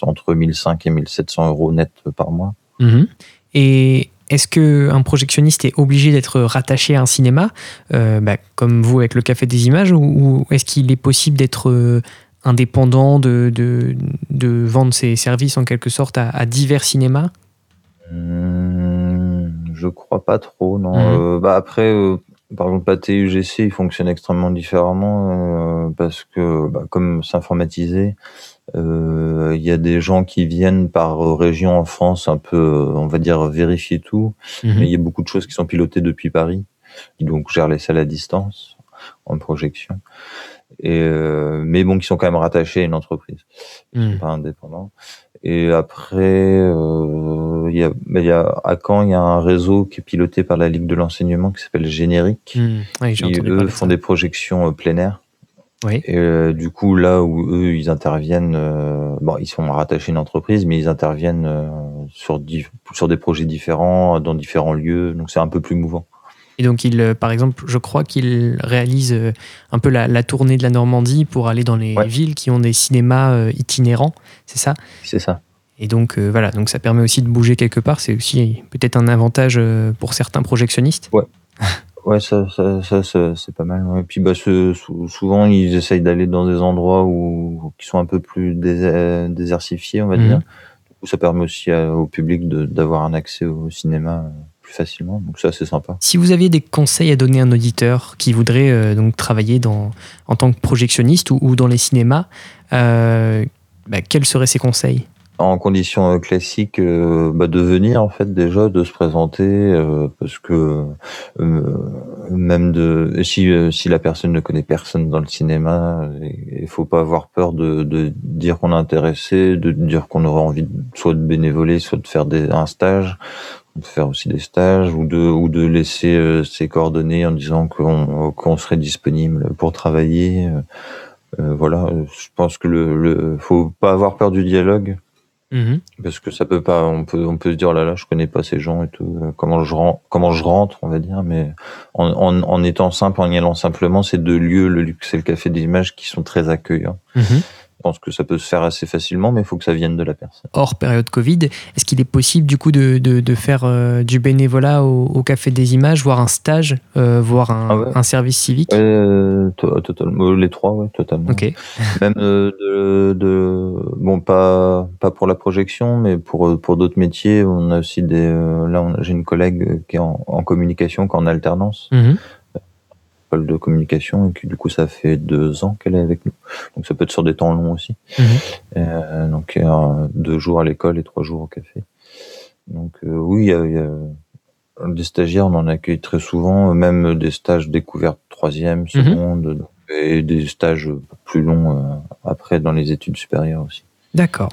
entre 1005 et 1700 euros net par mois. Mhm. Et est-ce que un projectionniste est obligé d'être rattaché à un cinéma, bah, comme vous avec le Café des Images, ou, est-ce qu'il est possible d'être indépendant, de, de, de, vendre ses services en quelque sorte à, à divers cinémas? Hmm, je crois pas trop, non. Mhm. Euh, bah après, euh, par exemple, la TUGC, il fonctionne extrêmement différemment euh, parce que, bah, comme c'est informatisé, il y a des gens qui viennent par région en France, un peu, on va dire, vérifier tout. Mhm. Mais il y a beaucoup de choses qui sont pilotées depuis Paris, qui donc gèrent les salles à distance en projection. Et mais bon, qui sont quand même rattachés à une entreprise, ils sont mhm. pas indépendants. Et après, euh, il y a, ben, y a, à Caen, il y a un réseau qui est piloté par la Ligue de l'enseignement qui s'appelle Générique. Mmh. qui, eux, font des projections euh, plein air. Oui. Et euh, du coup, là où eux, ils interviennent, euh, bon, ils sont rattachés à une entreprise, mais ils interviennent euh, sur, sur des projets différents, dans différents lieux, donc c'est un peu plus mouvant. Et donc, il, euh, par exemple, je crois qu'il réalise euh, un peu la, tournée de la Normandie pour aller dans les villes qui ont des cinémas euh, itinérants, c'est ça? C'est ça. Et donc, voilà, donc ça permet aussi de bouger quelque part. C'est aussi peut-être un avantage pour certains projectionnistes. Ouais. Ouais, ça, ça, ça, c'est pas mal. Et puis, bah, souvent, ils essayent d'aller dans des endroits où, qui sont un peu plus désertifiés, on va mhm. dire. Du coup, ça permet aussi au public d'avoir un accès au cinéma facilement. Donc ça, c'est sympa. Si vous aviez des conseils à donner à un auditeur qui voudrait euh, donc travailler dans, en tant que projectionniste ou, dans les cinémas, euh, bah, quels seraient ces conseils? En conditions euh, classiques bah, de venir en fait déjà de se présenter parce que même de si si la personne ne connaît personne dans le cinéma il faut pas avoir peur de, de dire qu'on est intéressé de dire qu'on aurait envie soit de bénévoler soit de faire des, un stage de faire aussi des stages ou de ou de laisser euh, ses coordonnées en disant qu'on qu'on serait disponible pour travailler. Euh, euh, voilà, je pense que le, le faut pas avoir peur du dialogue mm-hmm. parce que ça peut pas. On peut on peut se dire oh là là, je connais pas ces gens et tout. Comment je rentre, comment je rentre, on va dire. Mais en, en, en étant simple, en y allant simplement, c'est deux lieux, le luxe et le café des images, qui sont très accueillants. Mm-hmm. Je pense que ça peut se faire assez facilement, mais il faut que ça vienne de la personne. Hors période Covid, est-ce qu'il est possible du coup de, de, faire euh, du bénévolat au, Café des Images, voire un stage, euh, voire un, ah un, service civique? Euh, totalement, Les trois, ouais, totalement. Ok. Même de, de, bon, pas pas pour la projection, mais pour pour d'autres métiers, on a aussi des. là, j'ai une collègue qui est en, communication, qui est en alternance. De communication et que du coup ça fait deux ans qu'elle est avec nous. Donc ça peut être sur des temps longs aussi. Mhm. Euh, donc euh, deux jours à l'école et trois jours au café. Donc euh, oui, il y, a, des stagiaires, on en accueille très souvent, même des stages découvertes troisième, mhm. seconde, et des stages plus longs après dans les études supérieures aussi. D'accord.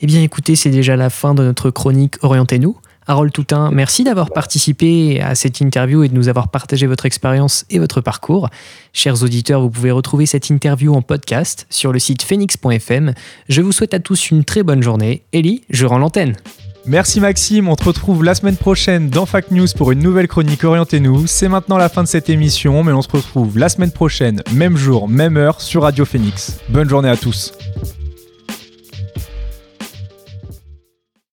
Eh bien écoutez, c'est déjà la fin de notre chronique Orientez-nous. Harold Toutin, merci d'avoir participé à cette interview et de nous avoir partagé votre expérience et votre parcours. Chers auditeurs, vous pouvez retrouver cette interview en podcast sur le site phoenix.fm. Je vous souhaite à tous une très bonne journée. Ellie, je rends l'antenne. Merci Maxime, on te retrouve la semaine prochaine dans Fact News pour une nouvelle chronique Orientez-nous. C'est maintenant la fin de cette émission, mais on se retrouve la semaine prochaine, même jour, même heure, sur Radio Phoenix. Bonne journée à tous.